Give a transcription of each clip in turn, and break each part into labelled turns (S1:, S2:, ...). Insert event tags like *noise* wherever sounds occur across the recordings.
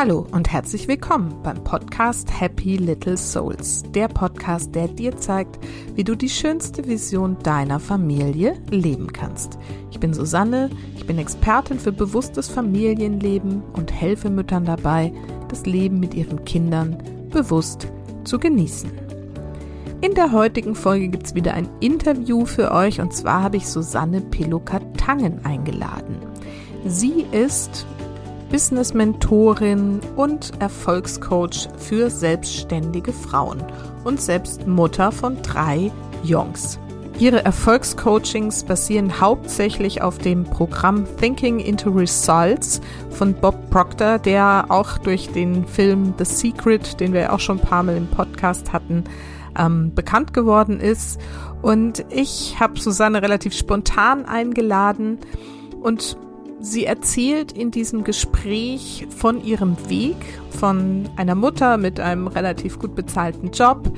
S1: Hallo und herzlich willkommen beim Podcast Happy Little Souls, der Podcast, der dir zeigt, wie du die schönste Vision deiner Familie leben kannst. Ich bin Susanne, ich bin Expertin für bewusstes Familienleben und helfe Müttern dabei, das Leben mit ihren Kindern bewusst zu genießen. In der heutigen Folge gibt es wieder ein Interview für euch und zwar habe ich Susanne Pilokatangen eingeladen. Sie ist Business-Mentorin und Erfolgscoach für selbstständige Frauen und selbst Mutter von drei Jungs. Ihre Erfolgscoachings basieren hauptsächlich auf dem Programm Thinking into Results von Bob Proctor, der auch durch den Film The Secret, den wir auch schon ein paar Mal im Podcast hatten, ähm, bekannt geworden ist. Und ich habe Susanne relativ spontan eingeladen und Sie erzählt in diesem Gespräch von ihrem Weg, von einer Mutter mit einem relativ gut bezahlten Job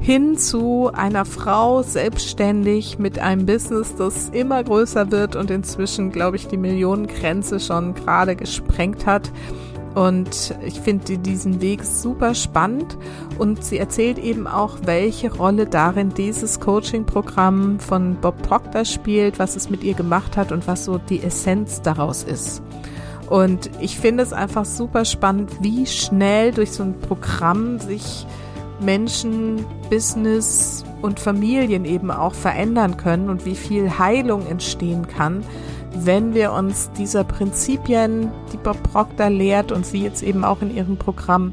S1: hin zu einer Frau selbstständig mit einem Business, das immer größer wird und inzwischen, glaube ich, die Millionengrenze schon gerade gesprengt hat und ich finde diesen Weg super spannend und sie erzählt eben auch, welche Rolle darin dieses Coaching-Programm von Bob Proctor spielt, was es mit ihr gemacht hat und was so die Essenz daraus ist. Und ich finde es einfach super spannend, wie schnell durch so ein Programm sich Menschen, Business und Familien eben auch verändern können und wie viel Heilung entstehen kann, wenn wir uns dieser Prinzipien, die Bob Proctor lehrt und sie jetzt eben auch in ihrem Programm,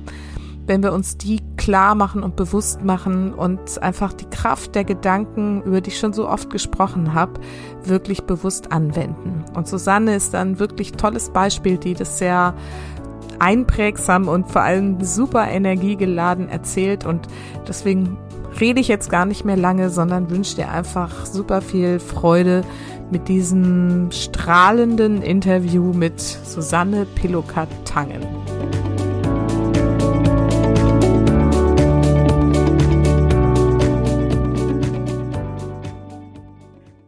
S1: wenn wir uns die klar machen und bewusst machen und einfach die Kraft der Gedanken, über die ich schon so oft gesprochen habe, wirklich bewusst anwenden. Und Susanne ist ein wirklich tolles Beispiel, die das sehr einprägsam und vor allem super energiegeladen erzählt und deswegen rede ich jetzt gar nicht mehr lange, sondern wünsche dir einfach super viel Freude mit diesem strahlenden Interview mit Susanne Pilokat-Tangen.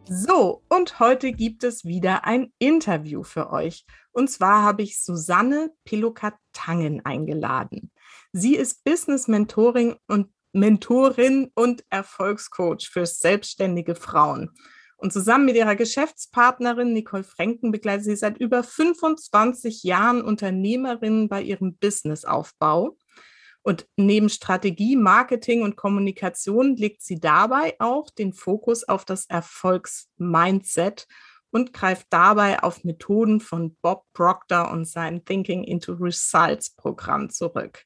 S1: So, und heute gibt es wieder ein Interview für euch. Und zwar habe ich Susanne Pilokat-Tangen eingeladen. Sie ist Business-Mentoring und Mentorin und Erfolgscoach für selbstständige Frauen. Und zusammen mit ihrer Geschäftspartnerin Nicole Franken begleitet sie seit über 25 Jahren Unternehmerinnen bei ihrem Businessaufbau. Und neben Strategie, Marketing und Kommunikation legt sie dabei auch den Fokus auf das Erfolgsmindset und greift dabei auf Methoden von Bob Proctor und sein Thinking into Results Programm zurück.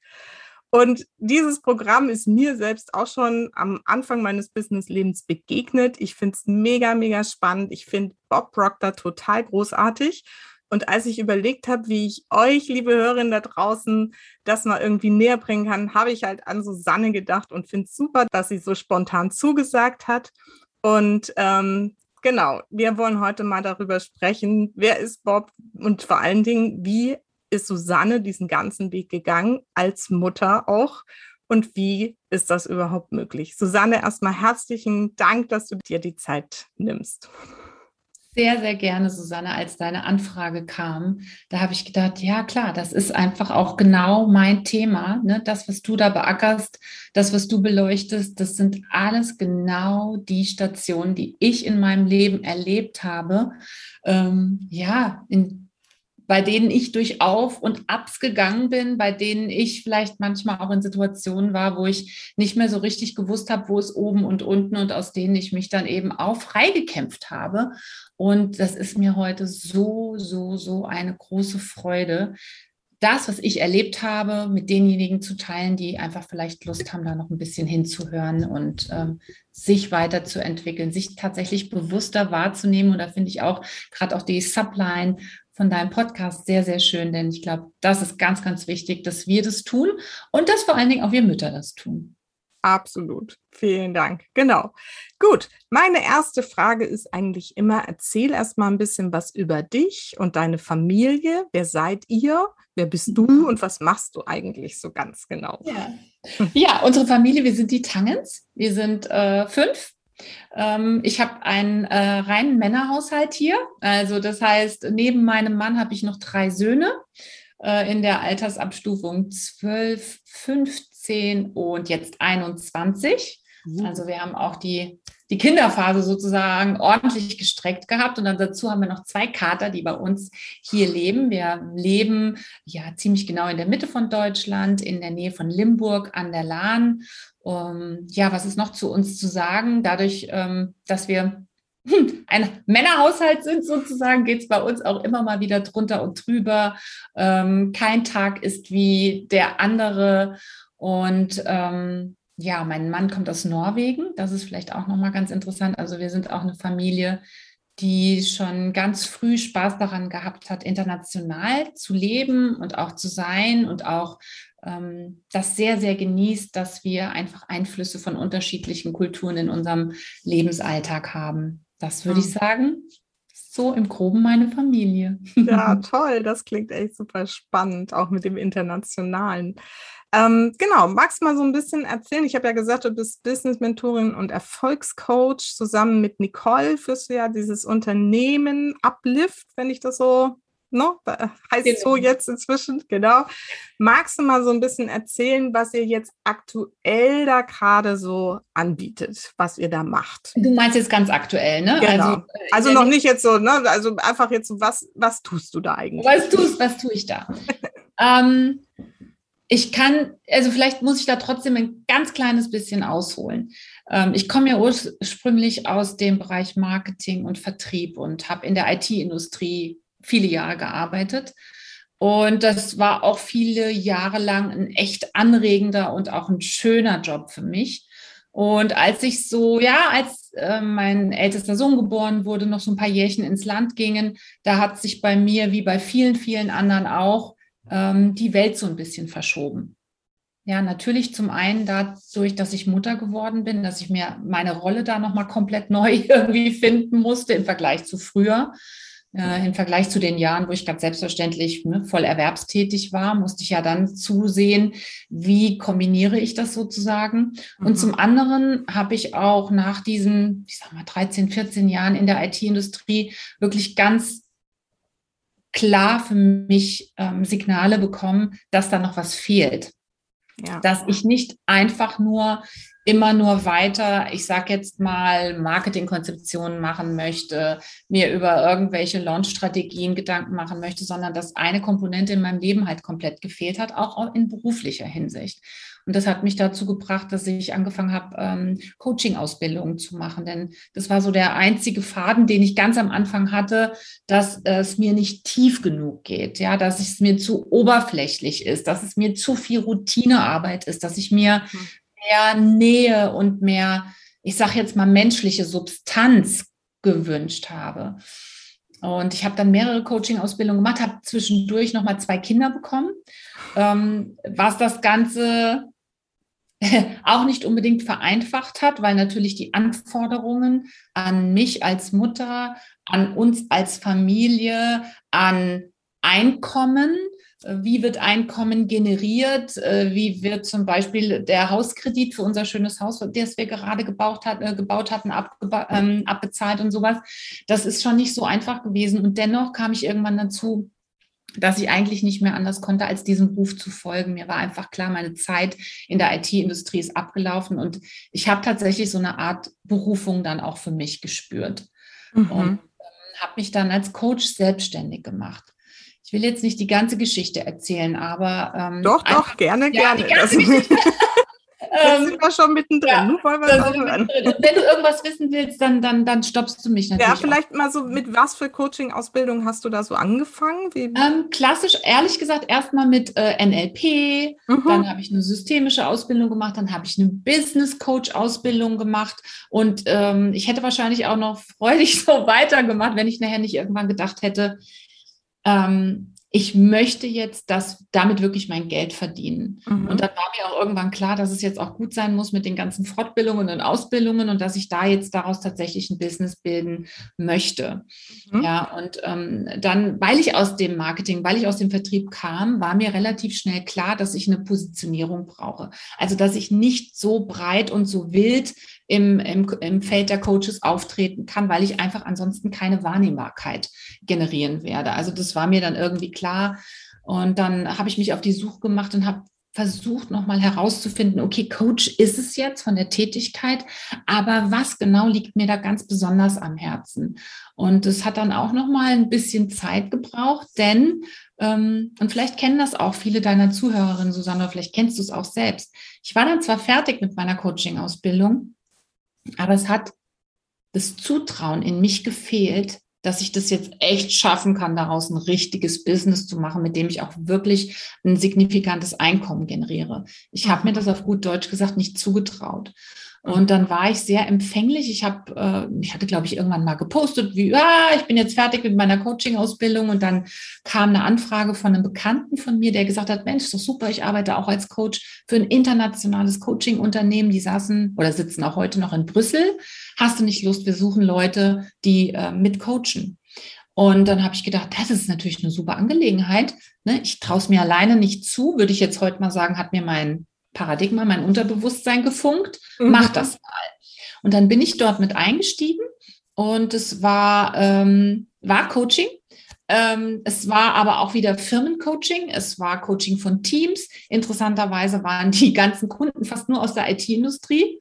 S1: Und dieses Programm ist mir selbst auch schon am Anfang meines Businesslebens begegnet. Ich finde es mega, mega spannend. Ich finde Bob Proctor total großartig. Und als ich überlegt habe, wie ich euch, liebe Hörerinnen da draußen, das mal irgendwie näher bringen kann, habe ich halt an Susanne gedacht und finde es super, dass sie so spontan zugesagt hat. Und ähm, genau, wir wollen heute mal darüber sprechen, wer ist Bob und vor allen Dingen, wie ist Susanne diesen ganzen Weg gegangen, als Mutter auch? Und wie ist das überhaupt möglich? Susanne, erstmal herzlichen Dank, dass du dir die Zeit nimmst.
S2: Sehr, sehr gerne, Susanne, als deine Anfrage kam. Da habe ich gedacht, ja klar, das ist einfach auch genau mein Thema. Ne? Das, was du da beackerst, das, was du beleuchtest, das sind alles genau die Stationen, die ich in meinem Leben erlebt habe. Ähm, ja, in bei denen ich durch Auf und Abs gegangen bin, bei denen ich vielleicht manchmal auch in Situationen war, wo ich nicht mehr so richtig gewusst habe, wo es oben und unten und aus denen ich mich dann eben auch freigekämpft habe. Und das ist mir heute so, so, so eine große Freude, das, was ich erlebt habe, mit denjenigen zu teilen, die einfach vielleicht Lust haben, da noch ein bisschen hinzuhören und ähm, sich weiterzuentwickeln, sich tatsächlich bewusster wahrzunehmen. Und da finde ich auch gerade auch die Subline von deinem Podcast sehr, sehr schön, denn ich glaube, das ist ganz, ganz wichtig, dass wir das tun und dass vor allen Dingen auch wir Mütter das tun.
S1: Absolut. Vielen Dank. Genau. Gut. Meine erste Frage ist eigentlich immer, erzähl erst mal ein bisschen was über dich und deine Familie. Wer seid ihr? Wer bist du mhm. und was machst du eigentlich so ganz genau?
S2: Ja, ja unsere Familie, wir sind die Tangens. Wir sind äh, fünf ich habe einen äh, reinen Männerhaushalt hier. Also das heißt, neben meinem Mann habe ich noch drei Söhne. äh, in der Altersabstufung 12, 15 und jetzt 21. Mhm. Also wir haben auch die, die Kinderphase sozusagen ordentlich gestreckt gehabt. Und dann dazu haben wir noch zwei Kater, die bei uns hier leben. Wir leben ja ziemlich genau in der Mitte von Deutschland, in der Nähe von Limburg an der Lahn. Um, ja, was ist noch zu uns zu sagen? Dadurch, ähm, dass wir *laughs* ein Männerhaushalt sind sozusagen, geht es bei uns auch immer mal wieder drunter und drüber. Ähm, kein Tag ist wie der andere. Und ähm, ja, mein Mann kommt aus Norwegen. Das ist vielleicht auch nochmal ganz interessant. Also wir sind auch eine Familie, die schon ganz früh Spaß daran gehabt hat, international zu leben und auch zu sein und auch ähm, das sehr, sehr genießt, dass wir einfach Einflüsse von unterschiedlichen Kulturen in unserem Lebensalltag haben. Das würde ich sagen, so im Groben meine Familie.
S1: Ja, *laughs* toll. Das klingt echt super spannend, auch mit dem Internationalen. Ähm, genau, magst du mal so ein bisschen erzählen? Ich habe ja gesagt, du bist Business-Mentorin und Erfolgscoach. Zusammen mit Nicole führst du ja dieses Unternehmen Uplift, wenn ich das so, ne, heißt genau. so jetzt inzwischen, genau. Magst du mal so ein bisschen erzählen, was ihr jetzt aktuell da gerade so anbietet, was ihr da macht?
S2: Du meinst jetzt ganz aktuell, ne?
S1: Genau. Also, äh, also noch nicht jetzt so, ne? Also einfach jetzt so, was, was tust du da eigentlich?
S2: Was tust, was tue ich da? *laughs* ähm, ich kann, also vielleicht muss ich da trotzdem ein ganz kleines bisschen ausholen. Ähm, ich komme ja ursprünglich aus dem Bereich Marketing und Vertrieb und habe in der IT-Industrie viele Jahre gearbeitet. Und das war auch viele Jahre lang ein echt anregender und auch ein schöner Job für mich. Und als ich so, ja, als äh, mein ältester Sohn geboren wurde, noch so ein paar Jährchen ins Land gingen, da hat sich bei mir, wie bei vielen, vielen anderen auch, ähm, die Welt so ein bisschen verschoben. Ja, natürlich zum einen dadurch, dass ich Mutter geworden bin, dass ich mir meine Rolle da nochmal komplett *laughs* neu irgendwie finden musste im Vergleich zu früher. Äh, Im Vergleich zu den Jahren, wo ich ganz selbstverständlich ne, voll erwerbstätig war, musste ich ja dann zusehen, wie kombiniere ich das sozusagen. Mhm. Und zum anderen habe ich auch nach diesen, ich sag mal, 13, 14 Jahren in der IT-Industrie wirklich ganz klar für mich ähm, Signale bekommen, dass da noch was fehlt. Ja. Dass ich nicht einfach nur immer nur weiter, ich sage jetzt mal, Marketingkonzeptionen machen möchte, mir über irgendwelche Launch-Strategien Gedanken machen möchte, sondern dass eine Komponente in meinem Leben halt komplett gefehlt hat, auch in beruflicher Hinsicht. Und das hat mich dazu gebracht, dass ich angefangen habe, ähm, Coaching-Ausbildungen zu machen. Denn das war so der einzige Faden, den ich ganz am Anfang hatte, dass es mir nicht tief genug geht, ja, dass es mir zu oberflächlich ist, dass es mir zu viel Routinearbeit ist, dass ich mir hm. Mehr Nähe und mehr, ich sage jetzt mal, menschliche Substanz gewünscht habe. Und ich habe dann mehrere Coaching-Ausbildungen gemacht, habe zwischendurch nochmal zwei Kinder bekommen, ähm, was das Ganze *laughs* auch nicht unbedingt vereinfacht hat, weil natürlich die Anforderungen an mich als Mutter, an uns als Familie, an Einkommen, wie wird Einkommen generiert, wie wird zum Beispiel der Hauskredit für unser schönes Haus, das wir gerade gebaut, hat, äh, gebaut hatten, ähm, abbezahlt und sowas. Das ist schon nicht so einfach gewesen. Und dennoch kam ich irgendwann dazu, dass ich eigentlich nicht mehr anders konnte, als diesem Ruf zu folgen. Mir war einfach klar, meine Zeit in der IT-Industrie ist abgelaufen und ich habe tatsächlich so eine Art Berufung dann auch für mich gespürt mhm. und ähm, habe mich dann als Coach selbstständig gemacht. Ich will jetzt nicht die ganze Geschichte erzählen, aber
S1: ähm, doch, doch, gerne, ja, gerne. Jetzt *laughs* ähm, sind wir schon mittendrin. Ja, Nun wollen wir auch hören.
S2: Wenn du irgendwas wissen willst, dann, dann, dann stoppst du mich natürlich.
S1: Ja, vielleicht auch. mal so, mit was für Coaching-Ausbildung hast du da so angefangen?
S2: Ähm, klassisch, ehrlich gesagt, erstmal mit äh, NLP, mhm. dann habe ich eine systemische Ausbildung gemacht, dann habe ich eine Business-Coach-Ausbildung gemacht und ähm, ich hätte wahrscheinlich auch noch freudig *laughs* so weitergemacht, wenn ich nachher nicht irgendwann gedacht hätte, ähm, ich möchte jetzt das damit wirklich mein Geld verdienen. Mhm. Und dann war mir auch irgendwann klar, dass es jetzt auch gut sein muss mit den ganzen Fortbildungen und Ausbildungen und dass ich da jetzt daraus tatsächlich ein Business bilden möchte. Mhm. Ja, und ähm, dann, weil ich aus dem Marketing, weil ich aus dem Vertrieb kam, war mir relativ schnell klar, dass ich eine Positionierung brauche. Also, dass ich nicht so breit und so wild im, im, im Feld der Coaches auftreten kann, weil ich einfach ansonsten keine Wahrnehmbarkeit generieren werde. Also das war mir dann irgendwie klar. Und dann habe ich mich auf die Suche gemacht und habe versucht nochmal herauszufinden, okay, Coach ist es jetzt von der Tätigkeit, aber was genau liegt mir da ganz besonders am Herzen? Und es hat dann auch nochmal ein bisschen Zeit gebraucht, denn, ähm, und vielleicht kennen das auch viele deiner Zuhörerinnen, Susanne, vielleicht kennst du es auch selbst. Ich war dann zwar fertig mit meiner Coaching-Ausbildung, aber es hat das Zutrauen in mich gefehlt, dass ich das jetzt echt schaffen kann, daraus ein richtiges Business zu machen, mit dem ich auch wirklich ein signifikantes Einkommen generiere. Ich habe mir das auf gut Deutsch gesagt nicht zugetraut. Und dann war ich sehr empfänglich. Ich habe, äh, ich hatte, glaube ich, irgendwann mal gepostet, wie, ja, ich bin jetzt fertig mit meiner Coaching-Ausbildung. Und dann kam eine Anfrage von einem Bekannten von mir, der gesagt hat, Mensch, ist doch super, ich arbeite auch als Coach für ein internationales Coaching-Unternehmen. Die saßen oder sitzen auch heute noch in Brüssel. Hast du nicht Lust? Wir suchen Leute, die äh, mit coachen. Und dann habe ich gedacht, das ist natürlich eine super Angelegenheit. Ne? Ich traue es mir alleine nicht zu, würde ich jetzt heute mal sagen, hat mir mein Paradigma, mein Unterbewusstsein gefunkt, mhm. mach das mal. Und dann bin ich dort mit eingestiegen und es war, ähm, war Coaching. Ähm, es war aber auch wieder Firmencoaching, es war Coaching von Teams. Interessanterweise waren die ganzen Kunden fast nur aus der IT-Industrie.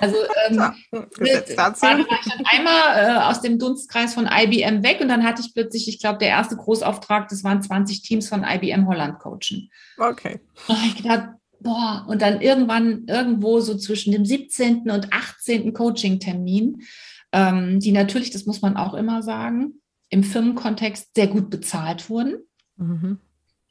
S2: Also ähm, *laughs* war, ich dann einmal äh, aus dem Dunstkreis von IBM weg und dann hatte ich plötzlich, ich glaube, der erste Großauftrag, das waren 20 Teams von IBM Holland coachen.
S1: Okay.
S2: Und ich gedacht, boah, und dann irgendwann irgendwo so zwischen dem 17. und 18. Coaching-Termin, ähm, die natürlich, das muss man auch immer sagen, im Firmenkontext sehr gut bezahlt wurden. Mhm.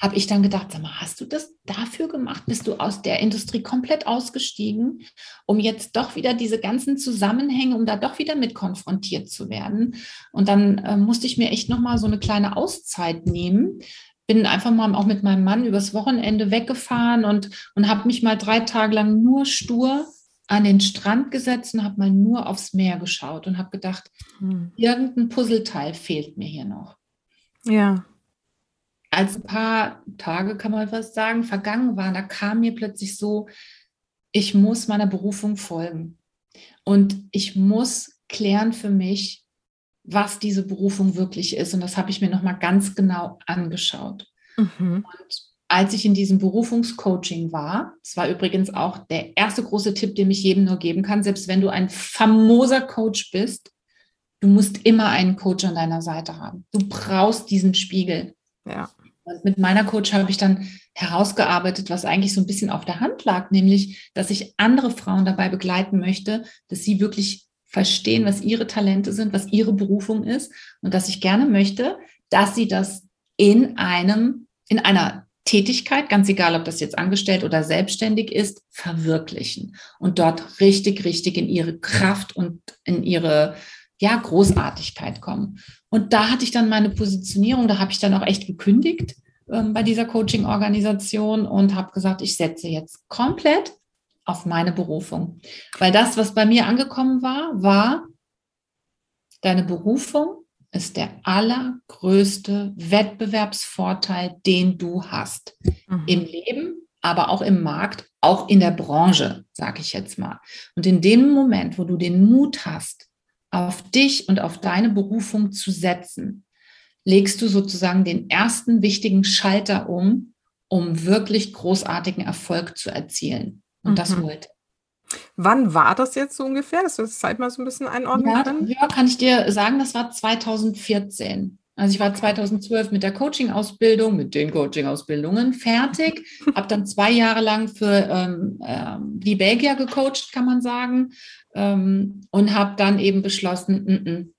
S2: Habe ich dann gedacht, sag mal, hast du das dafür gemacht? Bist du aus der Industrie komplett ausgestiegen, um jetzt doch wieder diese ganzen Zusammenhänge, um da doch wieder mit konfrontiert zu werden? Und dann äh, musste ich mir echt nochmal so eine kleine Auszeit nehmen, bin einfach mal auch mit meinem Mann übers Wochenende weggefahren und, und habe mich mal drei Tage lang nur stur an den Strand gesetzt und habe mal nur aufs Meer geschaut und habe gedacht, hm. irgendein Puzzleteil fehlt mir hier noch.
S1: Ja.
S2: Als ein paar Tage, kann man fast sagen, vergangen waren, da kam mir plötzlich so, ich muss meiner Berufung folgen. Und ich muss klären für mich, was diese Berufung wirklich ist. Und das habe ich mir nochmal ganz genau angeschaut. Mhm. Und als ich in diesem Berufungscoaching war, das war übrigens auch der erste große Tipp, den ich jedem nur geben kann, selbst wenn du ein famoser Coach bist, du musst immer einen Coach an deiner Seite haben. Du brauchst diesen Spiegel.
S1: Ja.
S2: Und mit meiner Coach habe ich dann herausgearbeitet, was eigentlich so ein bisschen auf der Hand lag, nämlich, dass ich andere Frauen dabei begleiten möchte, dass sie wirklich verstehen, was ihre Talente sind, was ihre Berufung ist und dass ich gerne möchte, dass sie das in einem, in einer Tätigkeit, ganz egal, ob das jetzt angestellt oder selbstständig ist, verwirklichen und dort richtig, richtig in ihre Kraft und in ihre ja, Großartigkeit kommen. Und da hatte ich dann meine Positionierung, da habe ich dann auch echt gekündigt ähm, bei dieser Coaching-Organisation und habe gesagt, ich setze jetzt komplett auf meine Berufung. Weil das, was bei mir angekommen war, war, deine Berufung ist der allergrößte Wettbewerbsvorteil, den du hast. Mhm. Im Leben, aber auch im Markt, auch in der Branche, sage ich jetzt mal. Und in dem Moment, wo du den Mut hast, auf dich und auf deine Berufung zu setzen, legst du sozusagen den ersten wichtigen Schalter um, um wirklich großartigen Erfolg zu erzielen. Und mhm. das wollte.
S1: Wann war das jetzt so ungefähr, dass du das Zeit mal so ein bisschen einordnen
S2: ja? Ja, kann ich dir sagen, das war 2014. Also ich war 2012 mit der Coaching-Ausbildung, mit den Coaching-Ausbildungen fertig, *laughs* habe dann zwei Jahre lang für ähm, ähm, die Belgier gecoacht, kann man sagen, ähm, und habe dann eben beschlossen, n -n,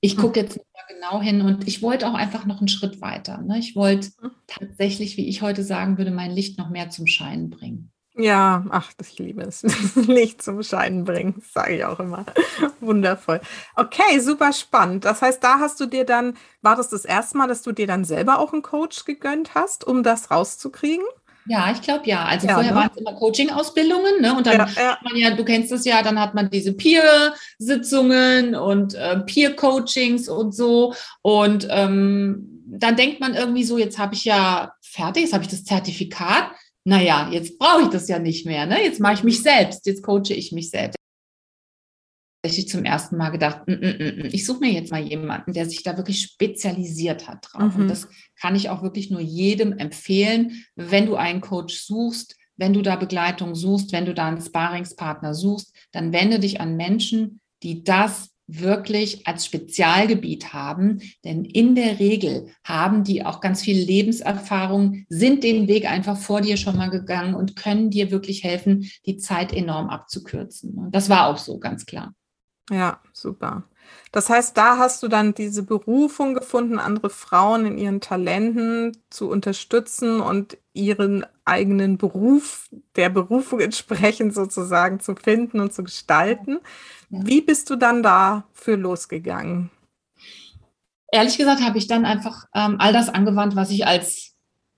S2: ich gucke jetzt mal genau hin und ich wollte auch einfach noch einen Schritt weiter. Ne? Ich wollte mhm. tatsächlich, wie ich heute sagen würde, mein Licht noch mehr zum Scheinen bringen.
S1: Ja, ach, ich liebe *laughs* es. Licht zum Scheinen bringen, sage ich auch immer. *laughs* Wundervoll. Okay, super spannend. Das heißt, da hast du dir dann, war das das erste Mal, dass du dir dann selber auch einen Coach gegönnt hast, um das rauszukriegen?
S2: Ja, ich glaube ja. Also ja, vorher ne? waren es immer Coaching-Ausbildungen, ne? Und dann ja, ja. hat man ja, du kennst das ja, dann hat man diese Peer-Sitzungen und äh, Peer-Coachings und so. Und ähm, dann denkt man irgendwie so, jetzt habe ich ja fertig, jetzt habe ich das Zertifikat naja, jetzt brauche ich das ja nicht mehr. Ne? Jetzt mache ich mich selbst, jetzt coache ich mich selbst. tatsächlich zum ersten Mal gedacht, mm, mm, mm, ich suche mir jetzt mal jemanden, der sich da wirklich spezialisiert hat drauf. Mhm. Und das kann ich auch wirklich nur jedem empfehlen, wenn du einen Coach suchst, wenn du da Begleitung suchst, wenn du da einen Sparingspartner suchst, dann wende dich an Menschen, die das wirklich als Spezialgebiet haben. Denn in der Regel haben die auch ganz viel Lebenserfahrung, sind den Weg einfach vor dir schon mal gegangen und können dir wirklich helfen, die Zeit enorm abzukürzen. Und das war auch so, ganz klar.
S1: Ja, super. Das heißt, da hast du dann diese Berufung gefunden, andere Frauen in ihren Talenten zu unterstützen und ihren eigenen Beruf, der Berufung entsprechend sozusagen zu finden und zu gestalten. Wie bist du dann dafür losgegangen?
S2: Ehrlich gesagt habe ich dann einfach ähm, all das angewandt, was ich als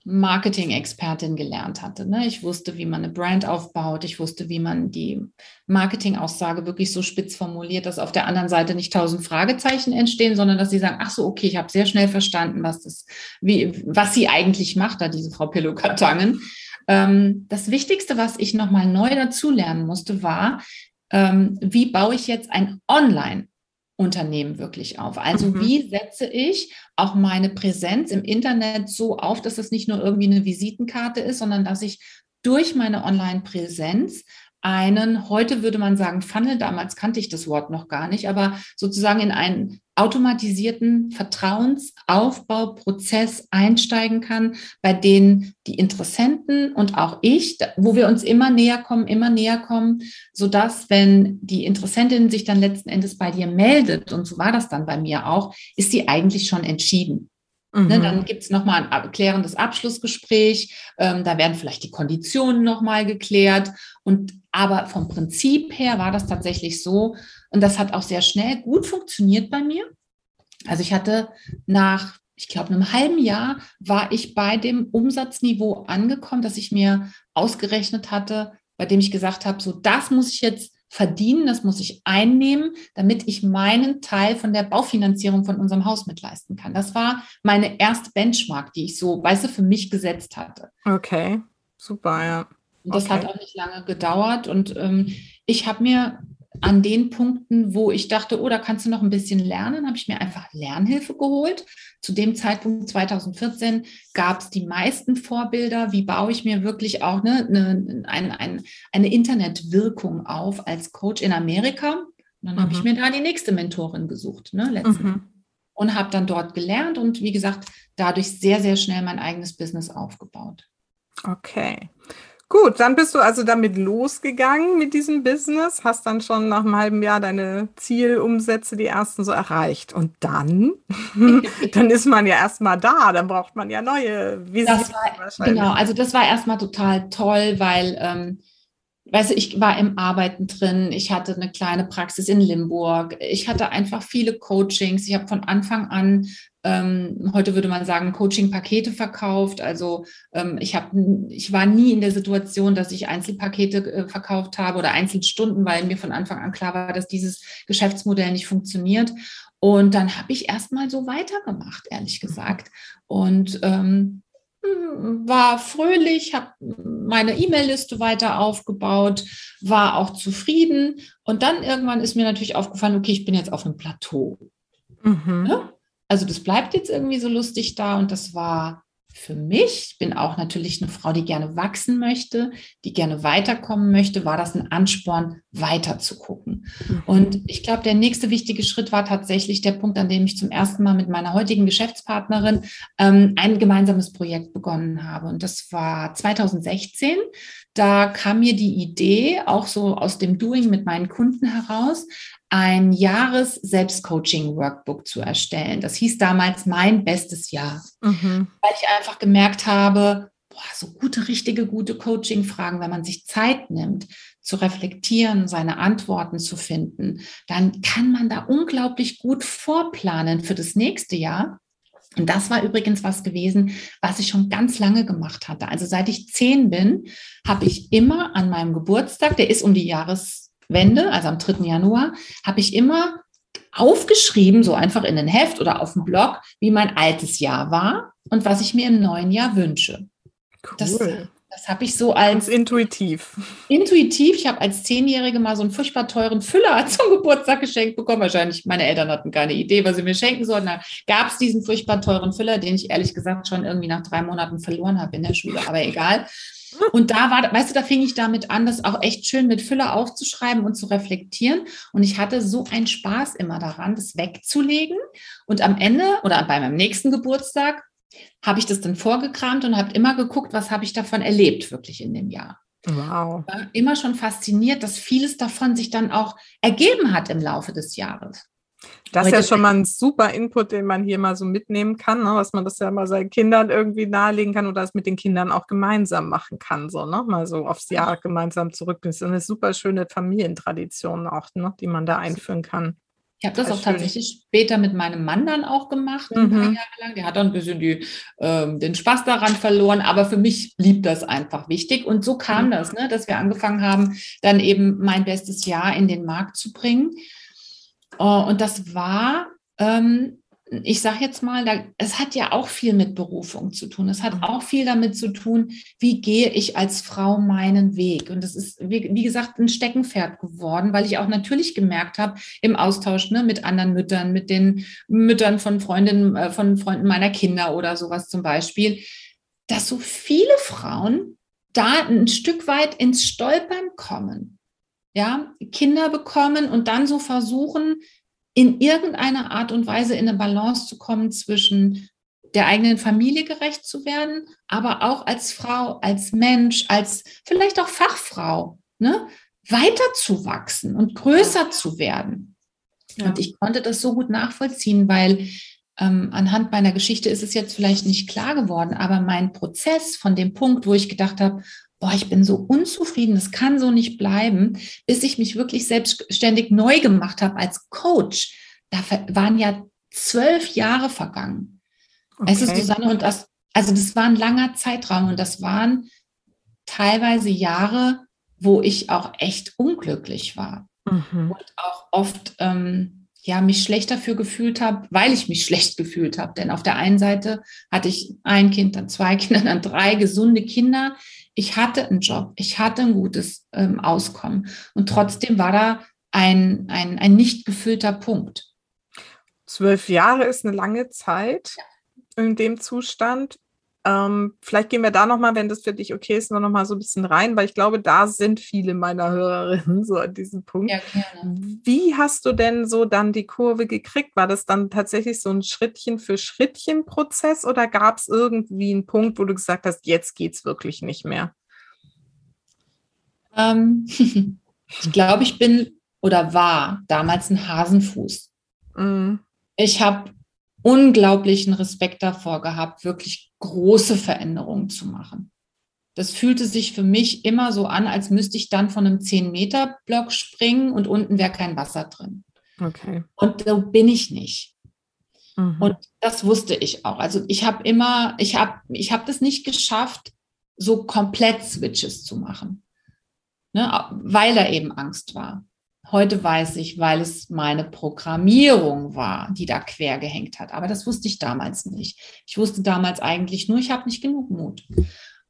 S2: Marketing-Expertin gelernt hatte. Ne? Ich wusste, wie man eine Brand aufbaut. Ich wusste, wie man die Marketing-Aussage wirklich so spitz formuliert, dass auf der anderen Seite nicht tausend Fragezeichen entstehen, sondern dass sie sagen, ach so, okay, ich habe sehr schnell verstanden, was das, wie, was sie eigentlich macht, da diese Frau Pillow-Kartangen. Ähm, das Wichtigste, was ich nochmal neu dazulernen musste, war, ähm, wie baue ich jetzt ein Online- Unternehmen wirklich auf. Also mhm. wie setze ich auch meine Präsenz im Internet so auf, dass es nicht nur irgendwie eine Visitenkarte ist, sondern dass ich durch meine Online-Präsenz einen, heute würde man sagen Funnel, damals kannte ich das Wort noch gar nicht, aber sozusagen in einen automatisierten Vertrauensaufbauprozess einsteigen kann, bei denen die Interessenten und auch ich, wo wir uns immer näher kommen, immer näher kommen, sodass, wenn die Interessentin sich dann letzten Endes bei dir meldet, und so war das dann bei mir auch, ist sie eigentlich schon entschieden. Ne, mhm. Ne, dann gibt es nochmal ein klärendes Abschlussgespräch, ähm, da werden vielleicht die Konditionen nochmal geklärt. Und aber vom Prinzip her war das tatsächlich so, und das hat auch sehr schnell gut funktioniert bei mir. Also ich hatte nach, ich glaube, einem halben Jahr war ich bei dem Umsatzniveau angekommen, das ich mir ausgerechnet hatte, bei dem ich gesagt habe, so das muss ich jetzt verdienen, das muss ich einnehmen, damit ich meinen Teil von der Baufinanzierung von unserem Haus mitleisten kann. Das war meine erste Benchmark, die ich so, weißt du, für mich gesetzt hatte.
S1: Okay, super, ja.
S2: Und das okay. hat auch nicht lange gedauert. Und ähm, ich habe mir an den Punkten, wo ich dachte, oh, da kannst du noch ein bisschen lernen, habe ich mir einfach Lernhilfe geholt. Zu dem Zeitpunkt 2014 gab es die meisten Vorbilder. Wie baue ich mir wirklich auch ne, ne, eine, eine, eine Internetwirkung auf als Coach in Amerika? Und dann mhm. habe ich mhm. mir da die nächste Mentorin gesucht, ne, letztens. Mhm. Und habe dann dort gelernt und wie gesagt, dadurch sehr, sehr schnell mein eigenes Business aufgebaut.
S1: Okay. Gut, dann bist du also damit losgegangen mit diesem Business, hast dann schon nach einem halben Jahr deine Zielumsätze, die ersten so erreicht. Und dann, *laughs* dann ist man ja erstmal da, dann braucht man ja neue
S2: Visiten. Genau, also das war erstmal total toll, weil, ähm, weißt du, ich war im Arbeiten drin, ich hatte eine kleine Praxis in Limburg, ich hatte einfach viele Coachings, ich habe von Anfang an ähm, heute würde man sagen, Coaching-Pakete verkauft. Also ähm, ich, hab, ich war nie in der Situation, dass ich Einzelpakete äh, verkauft habe oder Einzelstunden, weil mir von Anfang an klar war, dass dieses Geschäftsmodell nicht funktioniert. Und dann habe ich erstmal so weitergemacht, ehrlich gesagt. Und ähm, war fröhlich, habe meine E-Mail-Liste weiter aufgebaut, war auch zufrieden. Und dann irgendwann ist mir natürlich aufgefallen, okay, ich bin jetzt auf einem Plateau. Mhm. Ja? Also das bleibt jetzt irgendwie so lustig da und das war für mich, ich bin auch natürlich eine Frau, die gerne wachsen möchte, die gerne weiterkommen möchte, war das ein Ansporn, weiter zu gucken. Mhm. Und ich glaube, der nächste wichtige Schritt war tatsächlich der Punkt, an dem ich zum ersten Mal mit meiner heutigen Geschäftspartnerin ähm, ein gemeinsames Projekt begonnen habe. Und das war 2016. Da kam mir die Idee, auch so aus dem Doing mit meinen Kunden heraus, ein Jahres-Selbstcoaching-Workbook zu erstellen. Das hieß damals mein bestes Jahr, mhm. weil ich einfach gemerkt habe, boah, so gute, richtige, gute Coaching-Fragen, wenn man sich Zeit nimmt, zu reflektieren, seine Antworten zu finden, dann kann man da unglaublich gut vorplanen für das nächste Jahr. Und das war übrigens was gewesen, was ich schon ganz lange gemacht hatte. Also seit ich zehn bin, habe ich immer an meinem Geburtstag, der ist um die Jahres Wende, also am 3. Januar, habe ich immer aufgeschrieben, so einfach in ein Heft oder auf dem Blog, wie mein altes Jahr war und was ich mir im neuen Jahr wünsche. Cool. Das, Das habe ich so als
S1: Ganz intuitiv.
S2: Intuitiv. Ich habe als Zehnjährige mal so einen furchtbar teuren Füller *laughs* zum Geburtstag geschenkt bekommen. Wahrscheinlich meine Eltern hatten keine Idee, was sie mir schenken sollten. Da gab es diesen furchtbar teuren Füller, den ich ehrlich gesagt schon irgendwie nach drei Monaten verloren habe in der Schule. Aber egal. Und da war, weißt du, da fing ich damit an, das auch echt schön mit Füller aufzuschreiben und zu reflektieren. Und ich hatte so einen Spaß immer daran, das wegzulegen. Und am Ende oder bei meinem nächsten Geburtstag habe ich das dann vorgekramt und habe immer geguckt, was habe ich davon erlebt, wirklich in dem Jahr. Wow. Ich war immer schon fasziniert, dass vieles davon sich dann auch ergeben hat im Laufe des Jahres.
S1: Das ist ja schon mal ein super Input, den man hier mal so mitnehmen kann, ne? was man das ja mal seinen Kindern irgendwie nahelegen kann oder das mit den Kindern auch gemeinsam machen kann, so, ne? Mal so aufs Jahr gemeinsam zurück. Das ist eine super schöne Familientradition auch, ne? die man da einführen kann.
S2: Ich habe das auch schön. tatsächlich später mit meinem Mann dann auch gemacht, ein paar mhm. Jahre lang. Der hat dann ein bisschen die, ähm, den Spaß daran verloren, aber für mich blieb das einfach wichtig. Und so kam mhm. das, ne, dass wir angefangen haben, dann eben mein bestes Jahr in den Markt zu bringen. Uh, und das war ähm, ich sage jetzt mal, es hat ja auch viel mit Berufung zu tun. Es hat mhm. auch viel damit zu tun, wie gehe ich als Frau meinen Weg. Und das ist, wie, wie gesagt, ein Steckenpferd geworden, weil ich auch natürlich gemerkt habe im Austausch ne, mit anderen Müttern, mit den Müttern von Freundinnen, äh, von Freunden meiner Kinder oder sowas zum Beispiel, dass so viele Frauen da ein Stück weit ins Stolpern kommen. Ja, Kinder bekommen und dann so versuchen, in irgendeiner Art und Weise in eine Balance zu kommen zwischen der eigenen Familie gerecht zu werden, aber auch als Frau, als Mensch, als vielleicht auch Fachfrau, ne, weiterzuwachsen und größer zu werden. Ja. Und ich konnte das so gut nachvollziehen, weil ähm, anhand meiner Geschichte ist es jetzt vielleicht nicht klar geworden, aber mein Prozess von dem Punkt, wo ich gedacht habe, boah, ich bin so unzufrieden, das kann so nicht bleiben, bis ich mich wirklich selbstständig neu gemacht habe als Coach. Da waren ja zwölf Jahre vergangen. Okay. Es ist Susanne und das, also das war ein langer Zeitraum und das waren teilweise Jahre, wo ich auch echt unglücklich war mhm. und auch oft ähm, ja mich schlecht dafür gefühlt habe, weil ich mich *laughs* schlecht gefühlt habe. Denn auf der einen Seite hatte ich ein Kind, dann zwei Kinder, dann drei gesunde Kinder, ich hatte einen Job, ich hatte ein gutes ähm, Auskommen und trotzdem war da ein, ein, ein nicht gefüllter Punkt.
S1: Zwölf Jahre ist eine lange Zeit ja. in dem Zustand. Ähm, vielleicht gehen wir da nochmal, wenn das für dich okay ist, noch mal so ein bisschen rein, weil ich glaube, da sind viele meiner Hörerinnen *laughs* so an diesem Punkt. Ja, Wie hast du denn so dann die Kurve gekriegt? War das dann tatsächlich so ein Schrittchen für Schrittchen Prozess oder gab es irgendwie einen Punkt, wo du gesagt hast, jetzt geht es wirklich nicht mehr?
S2: Ähm, *laughs* ich glaube, ich bin oder war damals ein Hasenfuß. Mhm. Ich habe unglaublichen Respekt davor gehabt, wirklich große Veränderungen zu machen. Das fühlte sich für mich immer so an, als müsste ich dann von einem 10-Meter-Block springen und unten wäre kein Wasser drin. Okay. Und so bin ich nicht. Mhm. Und das wusste ich auch. Also ich habe immer, ich habe ich hab das nicht geschafft, so komplett Switches zu machen, ne, weil da eben Angst war. Heute weiß ich, weil es meine Programmierung war, die da quer gehängt hat. Aber das wusste ich damals nicht. Ich wusste damals eigentlich nur, ich habe nicht genug Mut.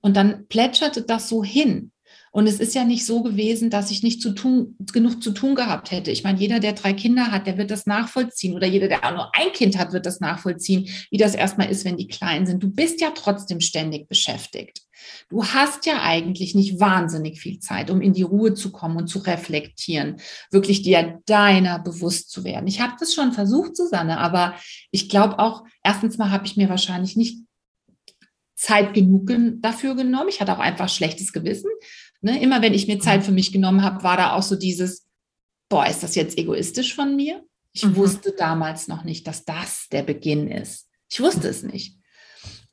S2: Und dann plätscherte das so hin. Und es ist ja nicht so gewesen, dass ich nicht zu tun, genug zu tun gehabt hätte. Ich meine, jeder, der drei Kinder hat, der wird das nachvollziehen. Oder jeder, der auch nur ein Kind hat, wird das nachvollziehen, wie das erstmal ist, wenn die klein sind. Du bist ja trotzdem ständig beschäftigt. Du hast ja eigentlich nicht wahnsinnig viel Zeit, um in die Ruhe zu kommen und zu reflektieren, wirklich dir deiner bewusst zu werden. Ich habe das schon versucht, Susanne, aber ich glaube auch, erstens mal habe ich mir wahrscheinlich nicht Zeit genug dafür genommen. Ich hatte auch einfach schlechtes Gewissen. Ne? Immer wenn ich mir Zeit für mich genommen habe, war da auch so dieses, boah, ist das jetzt egoistisch von mir? Ich mhm. wusste damals noch nicht, dass das der Beginn ist. Ich wusste es nicht.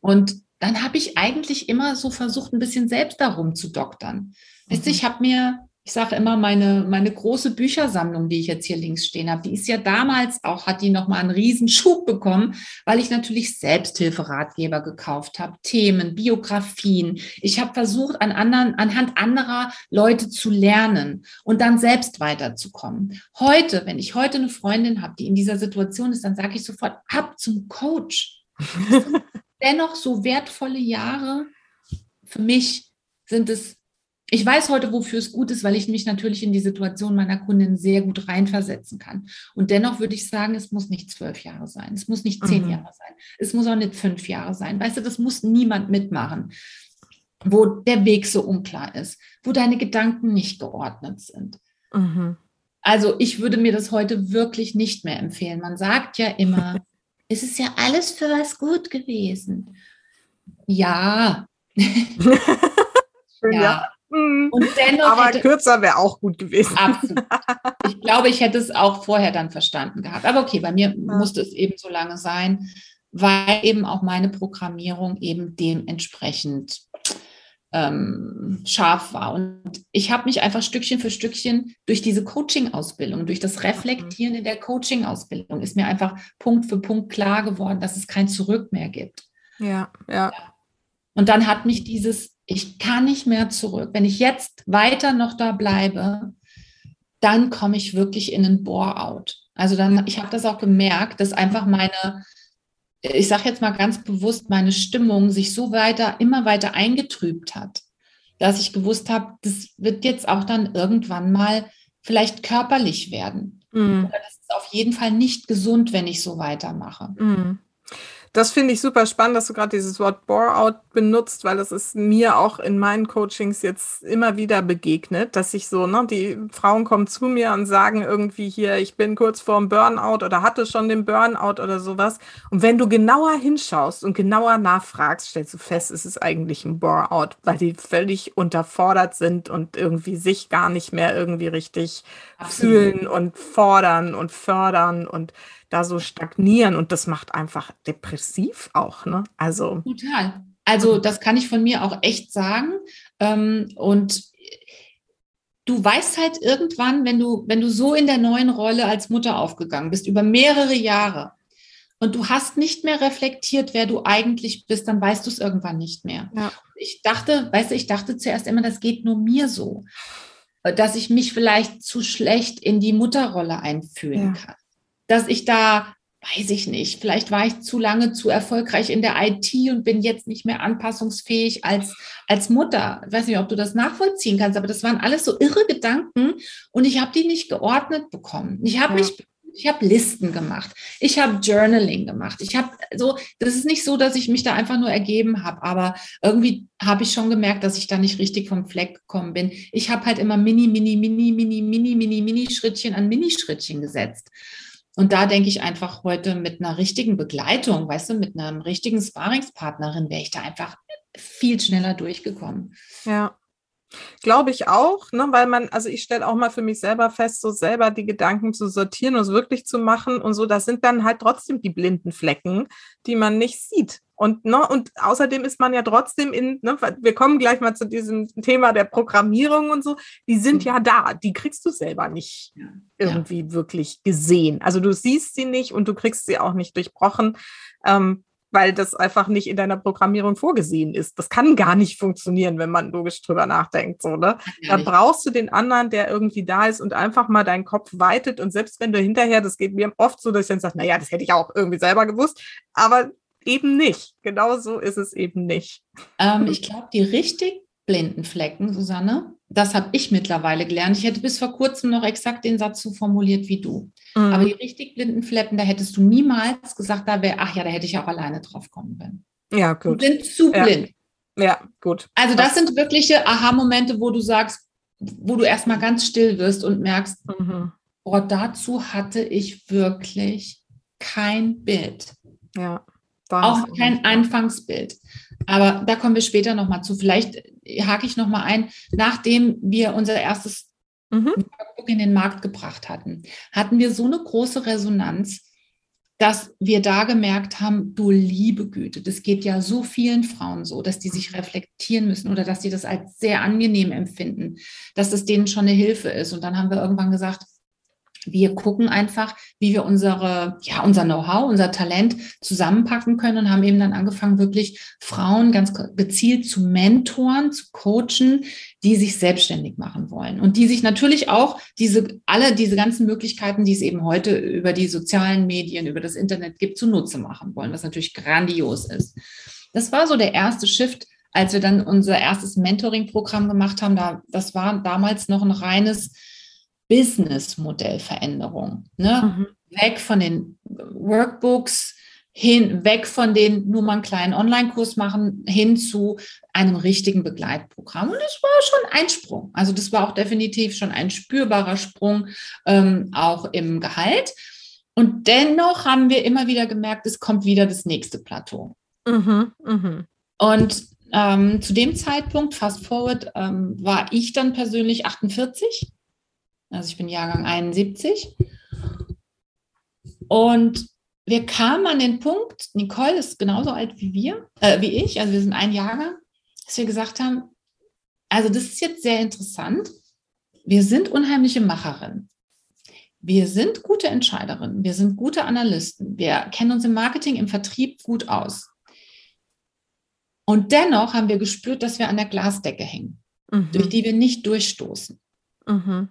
S2: Und dann habe ich eigentlich immer so versucht, ein bisschen selbst darum zu doktern. Mhm. Weißt du, ich habe mir, ich sage immer, meine, meine große Büchersammlung, die ich jetzt hier links stehen habe, die ist ja damals auch, hat die nochmal einen riesen Schub bekommen, weil ich natürlich Selbsthilferatgeber gekauft habe, Themen, Biografien. Ich habe versucht, an anderen, anhand anderer Leute zu lernen und dann selbst weiterzukommen. Heute, wenn ich heute eine Freundin habe, die in dieser Situation ist, dann sage ich sofort, ab zum Coach. *laughs* dennoch so wertvolle Jahre für mich sind es, ich weiß heute, wofür es gut ist, weil ich mich natürlich in die Situation meiner Kundin sehr gut reinversetzen kann. Und dennoch würde ich sagen, es muss nicht zwölf Jahre sein, es muss nicht zehn mhm. Jahre sein, es muss auch nicht fünf Jahre sein. Weißt du, das muss niemand mitmachen, wo der Weg so unklar ist, wo deine Gedanken nicht geordnet sind. Mhm. Also ich würde mir das heute wirklich nicht mehr empfehlen. Man sagt ja immer, *laughs* es ist ja alles für was gut gewesen. Ja. *laughs* *laughs*
S1: Schön, ja. ja. Mhm. Und dennoch Aber hätte, kürzer wäre auch gut gewesen.
S2: Absolut. Ich glaube, ich hätte es auch vorher dann verstanden gehabt. Aber okay, bei mir ja. musste es eben so lange sein, weil eben auch meine Programmierung eben dementsprechend ähm, scharf war. Und ich habe mich einfach Stückchen für Stückchen durch diese Coaching-Ausbildung, durch das Reflektieren in der Coaching-Ausbildung, ist mir einfach Punkt für Punkt klar geworden, dass es kein Zurück mehr gibt.
S1: Ja, ja.
S2: Und dann hat mich dieses, ich kann nicht mehr zurück. Wenn ich jetzt weiter noch da bleibe, dann komme ich wirklich in einen Bore-out. Also dann, ich habe das auch gemerkt, dass einfach meine, ich sage jetzt mal ganz bewusst, meine Stimmung sich so weiter, immer weiter eingetrübt hat, dass ich gewusst habe, das wird jetzt auch dann irgendwann mal vielleicht körperlich werden. Mhm. Das ist auf jeden Fall nicht gesund, wenn ich so weitermache.
S1: Mhm. Das finde ich super spannend, dass du gerade dieses Wort Bore-out benutzt, weil das ist mir auch in meinen Coachings jetzt immer wieder begegnet, dass ich so, ne, die Frauen kommen zu mir und sagen irgendwie hier, ich bin kurz vorm Burnout oder hatte schon den Burnout oder sowas. Und wenn du genauer hinschaust und genauer nachfragst, stellst du fest, es ist eigentlich ein Bore-out, weil die völlig unterfordert sind und irgendwie sich gar nicht mehr irgendwie richtig. Fühlen und fordern und fördern und da so stagnieren und das macht einfach depressiv auch, ne?
S2: Also. Total. Also, das kann ich von mir auch echt sagen. Ähm, und du weißt halt irgendwann, wenn du, wenn du so in der neuen Rolle als Mutter aufgegangen bist, über mehrere Jahre, und du hast nicht mehr reflektiert, wer du eigentlich bist, dann weißt du es irgendwann nicht mehr. Ja. Ich dachte, weißt du, ich dachte zuerst immer, das geht nur mir so, dass ich mich vielleicht zu schlecht in die Mutterrolle einfühlen ja. kann dass ich da, weiß ich nicht, vielleicht war ich zu lange zu erfolgreich in der IT und bin jetzt nicht mehr anpassungsfähig als, als Mutter. Ich weiß nicht, ob du das nachvollziehen kannst, aber das waren alles so irre Gedanken und ich habe die nicht geordnet bekommen. Ich habe ja. mich ich habe Listen gemacht, ich habe Journaling gemacht, ich habe so, das ist nicht so, dass ich mich da einfach nur ergeben habe, aber irgendwie habe ich schon gemerkt, dass ich da nicht richtig vom Fleck gekommen bin. Ich habe halt immer mini, mini, mini, mini, mini, mini, mini Schrittchen an Mini Schrittchen gesetzt. Und da denke ich einfach heute mit einer richtigen Begleitung, weißt du, mit einem richtigen Sparingspartnerin wäre ich da einfach viel schneller durchgekommen.
S1: Ja. Glaube ich auch, ne, weil man, also ich stelle auch mal für mich selber fest, so selber die Gedanken zu sortieren und es wirklich zu machen und so, das sind dann halt trotzdem die blinden Flecken, die man nicht sieht. Und, ne, und außerdem ist man ja trotzdem in, ne, wir kommen gleich mal zu diesem Thema der Programmierung und so, die sind mhm. ja da, die kriegst du selber nicht ja. irgendwie ja. wirklich gesehen. Also du siehst sie nicht und du kriegst sie auch nicht durchbrochen, ähm, weil das einfach nicht in deiner Programmierung vorgesehen ist. Das kann gar nicht funktionieren, wenn man logisch drüber nachdenkt. So, ne? Da brauchst du den anderen, der irgendwie da ist und einfach mal deinen Kopf weitet. Und selbst wenn du hinterher, das geht mir oft so, dass ich dann sage, naja, das hätte ich auch irgendwie selber gewusst, aber eben nicht. Genau so ist es eben nicht.
S2: Ähm, *laughs* ich glaube, die richtig blinden Flecken, Susanne, das habe ich mittlerweile gelernt. Ich hätte bis vor kurzem noch exakt den Satz so formuliert wie du. Mhm. Aber die richtig blinden Flecken, da hättest du niemals gesagt, da wäre, ach ja, da hätte ich auch alleine drauf kommen können.
S1: Ja, gut.
S2: Die sind zu blind.
S1: Ja, ja gut.
S2: Also das, das sind wirkliche Aha-Momente, wo du sagst, wo du erstmal ganz still wirst und merkst, mhm. oh, dazu hatte ich wirklich kein Bild.
S1: Ja.
S2: Auch kein Anfangsbild. Aber da kommen wir später nochmal zu. Vielleicht hake ich nochmal ein, nachdem wir unser erstes mhm. In den Markt gebracht hatten, hatten wir so eine große Resonanz, dass wir da gemerkt haben, du liebe Güte, das geht ja so vielen Frauen so, dass die sich reflektieren müssen oder dass sie das als sehr angenehm empfinden, dass es denen schon eine Hilfe ist. Und dann haben wir irgendwann gesagt, wir gucken einfach, wie wir unsere, ja, unser Know-how, unser Talent zusammenpacken können und haben eben dann angefangen, wirklich Frauen ganz gezielt zu mentoren, zu coachen, die sich selbstständig machen wollen und die sich natürlich auch diese, alle diese ganzen Möglichkeiten, die es eben heute über die sozialen Medien, über das Internet gibt, zunutze machen wollen, was natürlich grandios ist. Das war so der erste Shift, als wir dann unser erstes Mentoring-Programm gemacht haben, da, das war damals noch ein reines Business-Modellveränderung. Ne? Mhm. Weg von den Workbooks, hin, weg von den nur mal einen kleinen Online-Kurs machen, hin zu einem richtigen Begleitprogramm. Und das war schon ein Sprung. Also das war auch definitiv schon ein spürbarer Sprung, ähm, auch im Gehalt. Und dennoch haben wir immer wieder gemerkt, es kommt wieder das nächste Plateau. Mhm, mh. Und ähm, zu dem Zeitpunkt, fast forward, ähm, war ich dann persönlich 48. Also ich bin Jahrgang 71. Und wir kamen an den Punkt, Nicole ist genauso alt wie wir, äh, wie ich, also wir sind ein Jahrgang, dass wir gesagt haben, also das ist jetzt sehr interessant. Wir sind unheimliche Macherinnen. Wir sind gute Entscheiderinnen, wir sind gute Analysten, wir kennen uns im Marketing, im Vertrieb gut aus. Und dennoch haben wir gespürt, dass wir an der Glasdecke hängen, mhm. durch die wir nicht durchstoßen. Mhm.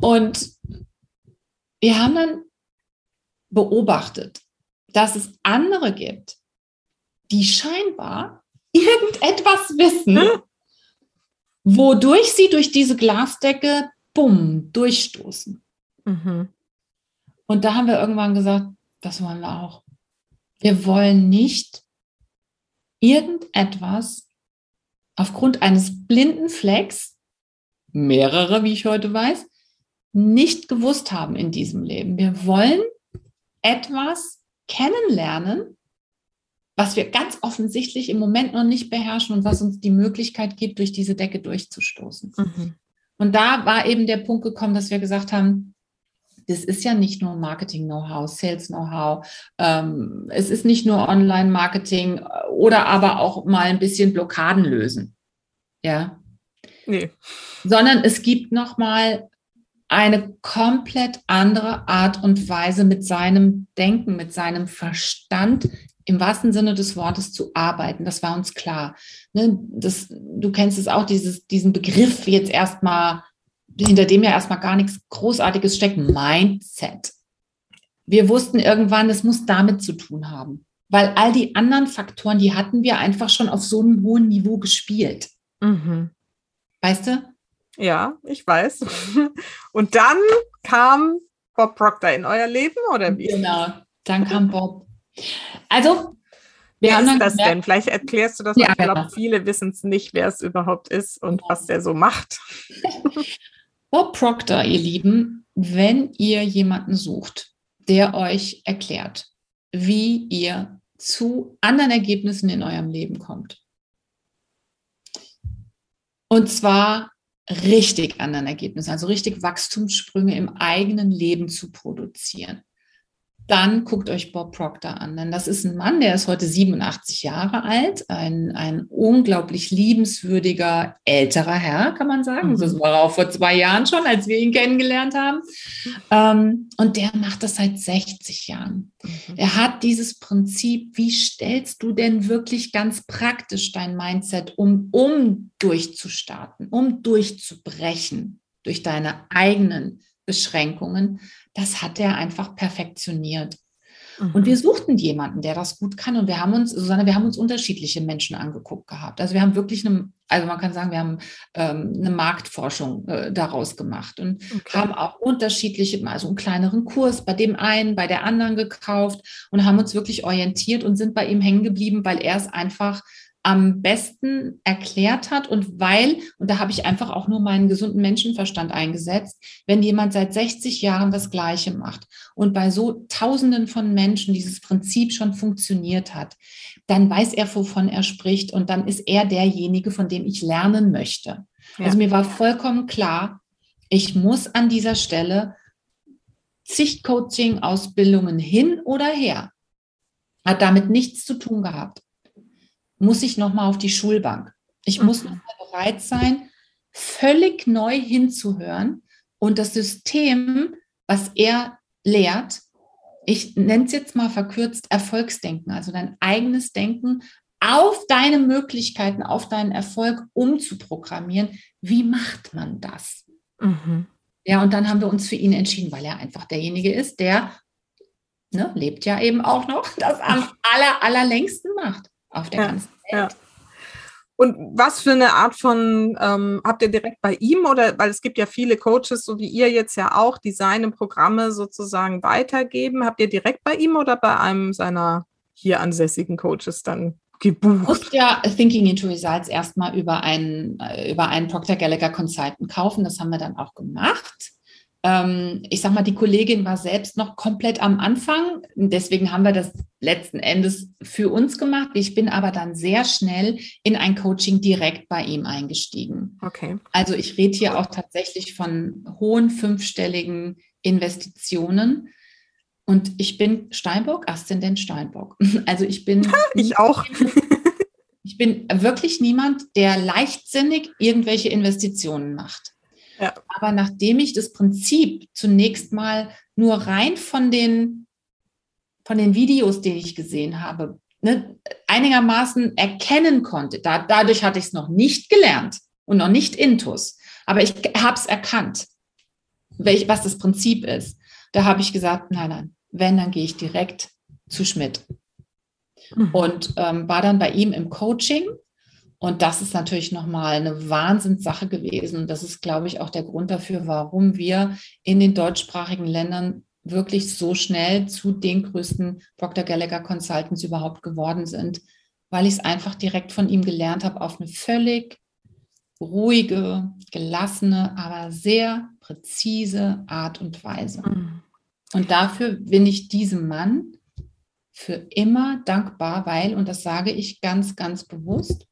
S2: Und wir haben dann beobachtet, dass es andere gibt, die scheinbar irgendetwas wissen, hm? wodurch sie durch diese Glasdecke, bumm, durchstoßen. Mhm. Und da haben wir irgendwann gesagt, das wollen wir auch. Wir wollen nicht irgendetwas aufgrund eines blinden Flecks, mehrere, wie ich heute weiß, nicht gewusst haben in diesem Leben. Wir wollen etwas kennenlernen, was wir ganz offensichtlich im Moment noch nicht beherrschen und was uns die Möglichkeit gibt, durch diese Decke durchzustoßen. Mhm. Und da war eben der Punkt gekommen, dass wir gesagt haben, das ist ja nicht nur Marketing-Know-how, Sales-Know-how, ähm, es ist nicht nur Online-Marketing oder aber auch mal ein bisschen Blockaden lösen. Ja. Nee. Sondern es gibt nochmal eine komplett andere Art und Weise mit seinem Denken, mit seinem Verstand im wahrsten Sinne des Wortes zu arbeiten. Das war uns klar. Ne? Das, du kennst es auch, dieses, diesen Begriff jetzt erstmal, hinter dem ja erstmal gar nichts Großartiges steckt, Mindset. Wir wussten irgendwann, es muss damit zu tun haben. Weil all die anderen Faktoren, die hatten wir einfach schon auf so einem hohen Niveau gespielt. Mhm. Weißt du?
S1: Ja, ich weiß. *laughs* Und dann kam Bob Proctor in euer Leben oder wie?
S2: Genau, dann kam Bob. Also,
S1: wer ist das gemerkt, denn? Vielleicht erklärst du das. Ja, ich glaube, genau. viele wissen es nicht, wer es überhaupt ist und ja. was der so macht. *laughs*
S2: Bob Proctor, ihr Lieben, wenn ihr jemanden sucht, der euch erklärt, wie ihr zu anderen Ergebnissen in eurem Leben kommt. Und zwar richtig anderen Ergebnissen, also richtig Wachstumssprünge im eigenen Leben zu produzieren dann guckt euch Bob Proctor an. Denn das ist ein Mann, der ist heute 87 Jahre alt, ein, ein unglaublich liebenswürdiger älterer Herr, kann man sagen. Mhm. Das war er auch vor zwei Jahren schon, als wir ihn kennengelernt haben. Ähm, und der macht das seit 60 Jahren. Mhm. Er hat dieses Prinzip, wie stellst du denn wirklich ganz praktisch dein Mindset um, um durchzustarten, um durchzubrechen durch deine eigenen Beschränkungen das hat er einfach perfektioniert. Mhm. Und wir suchten jemanden, der das gut kann. Und wir haben uns, Susanne, wir haben uns unterschiedliche Menschen angeguckt gehabt. Also wir haben wirklich eine, also man kann sagen, wir haben ähm, eine Marktforschung äh, daraus gemacht und okay. haben auch unterschiedliche, also einen kleineren Kurs bei dem einen, bei der anderen gekauft und haben uns wirklich orientiert und sind bei ihm hängen geblieben, weil er es einfach am besten erklärt hat und weil, und da habe ich einfach auch nur meinen gesunden Menschenverstand eingesetzt, wenn jemand seit 60 Jahren das Gleiche macht und bei so Tausenden von Menschen dieses Prinzip schon funktioniert hat, dann weiß er, wovon er spricht und dann ist er derjenige, von dem ich lernen möchte. Ja. Also mir war vollkommen klar, ich muss an dieser Stelle zig Coaching-Ausbildungen hin oder her. Hat damit nichts zu tun gehabt muss ich nochmal auf die Schulbank. Ich mhm. muss nochmal bereit sein, völlig neu hinzuhören und das System, was er lehrt, ich nenne es jetzt mal verkürzt Erfolgsdenken, also dein eigenes Denken auf deine Möglichkeiten, auf deinen Erfolg umzuprogrammieren. Wie macht man das? Mhm. Ja, und dann haben wir uns für ihn entschieden, weil er einfach derjenige ist, der ne, lebt ja eben auch noch, das am aller, allerlängsten macht. Auf der
S1: ja,
S2: ganzen Welt.
S1: Ja. Und was für eine Art von, ähm, habt ihr direkt bei ihm oder, weil es gibt ja viele Coaches, so wie ihr jetzt ja auch, die seine Programme sozusagen weitergeben. Habt ihr direkt bei ihm oder bei einem seiner hier ansässigen Coaches dann gebucht? Du
S2: musst ja Thinking into Results erstmal über einen, äh, über einen Procter Gallagher Consultant kaufen. Das haben wir dann auch gemacht ähm, ich sag mal, die Kollegin war selbst noch komplett am Anfang. Deswegen haben wir das letzten Endes für uns gemacht. Ich bin aber dann sehr schnell in ein Coaching direkt bei ihm eingestiegen.
S1: Okay.
S2: Also ich rede hier auch tatsächlich von hohen fünfstelligen Investitionen. Und ich bin Steinbock, Aszendent Steinbock. *laughs* Also ich bin.
S1: ich auch. *laughs*
S2: Ich bin wirklich niemand, der leichtsinnig irgendwelche Investitionen macht. Ja. Aber nachdem ich das Prinzip zunächst mal nur rein von den, von den Videos, die ich gesehen habe, ne, einigermaßen erkennen konnte, da, dadurch hatte ich es noch nicht gelernt und noch nicht intus, aber ich habe es erkannt, welch, was das Prinzip ist. Da habe ich gesagt, nein, nein, wenn, dann gehe ich direkt zu Schmidt. Mhm. Und ähm, war dann bei ihm im Coaching und das ist natürlich nochmal eine Wahnsinnssache gewesen. Und das ist, glaube ich, auch der Grund dafür, warum wir in den deutschsprachigen Ländern wirklich so schnell zu den größten Dr. Gallagher Consultants überhaupt geworden sind, weil ich es einfach direkt von ihm gelernt habe auf eine völlig ruhige, gelassene, aber sehr präzise Art und Weise. Mhm. Und dafür bin ich diesem Mann für immer dankbar, weil, und das sage ich ganz, ganz bewusst,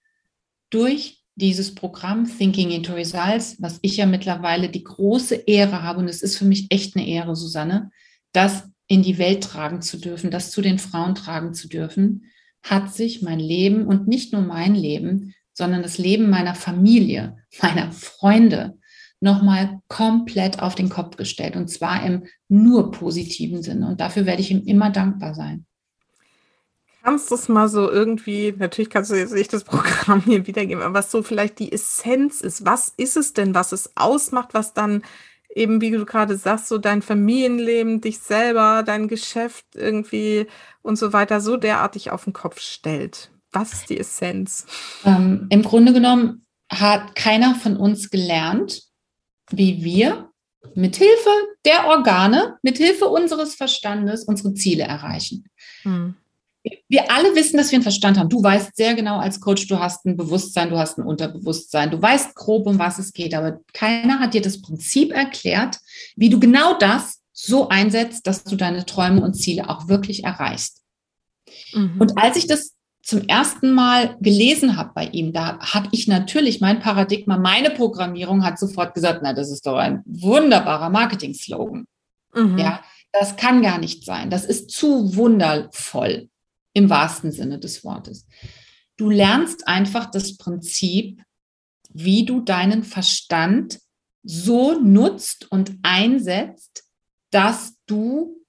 S2: durch dieses Programm Thinking into Results, was ich ja mittlerweile die große Ehre habe, und es ist für mich echt eine Ehre, Susanne, das in die Welt tragen zu dürfen, das zu den Frauen tragen zu dürfen, hat sich mein Leben und nicht nur mein Leben, sondern das Leben meiner Familie, meiner Freunde nochmal komplett auf den Kopf gestellt und zwar im nur positiven Sinne. Und dafür werde ich ihm immer dankbar sein.
S1: Kannst du es mal so irgendwie, natürlich kannst du jetzt nicht das Programm hier wiedergeben, aber was so vielleicht die Essenz ist. Was ist es denn, was es ausmacht, was dann eben, wie du gerade sagst, so dein Familienleben, dich selber, dein Geschäft irgendwie und so weiter so derartig auf den Kopf stellt? Was ist die Essenz?
S2: Ähm, Im Grunde genommen hat keiner von uns gelernt, wie wir mit Hilfe der Organe, mit Hilfe unseres Verstandes unsere Ziele erreichen. Hm wir alle wissen, dass wir einen Verstand haben. Du weißt sehr genau als Coach, du hast ein Bewusstsein, du hast ein Unterbewusstsein, du weißt grob, um was es geht, aber keiner hat dir das Prinzip erklärt, wie du genau das so einsetzt, dass du deine Träume und Ziele auch wirklich erreichst. Mhm. Und als ich das zum ersten Mal gelesen habe bei ihm, da habe ich natürlich mein Paradigma, meine Programmierung hat sofort gesagt, na, das ist doch ein wunderbarer Marketing-Slogan. Mhm. Ja, das kann gar nicht sein. Das ist zu wundervoll im wahrsten Sinne des Wortes. Du lernst einfach das Prinzip, wie du deinen Verstand so nutzt und einsetzt, dass du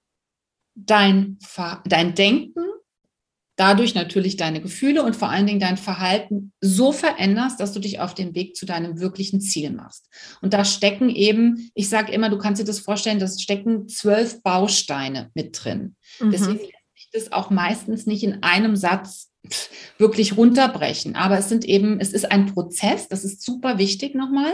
S2: dein, dein Denken, dadurch natürlich deine Gefühle und vor allen Dingen dein Verhalten so veränderst, dass du dich auf den Weg zu deinem wirklichen Ziel machst. Und da stecken eben, ich sage immer, du kannst dir das vorstellen, da stecken zwölf Bausteine mit drin. Mhm. Deswegen das auch meistens nicht in einem Satz wirklich runterbrechen. Aber es sind eben, es ist ein Prozess, das ist super wichtig nochmal.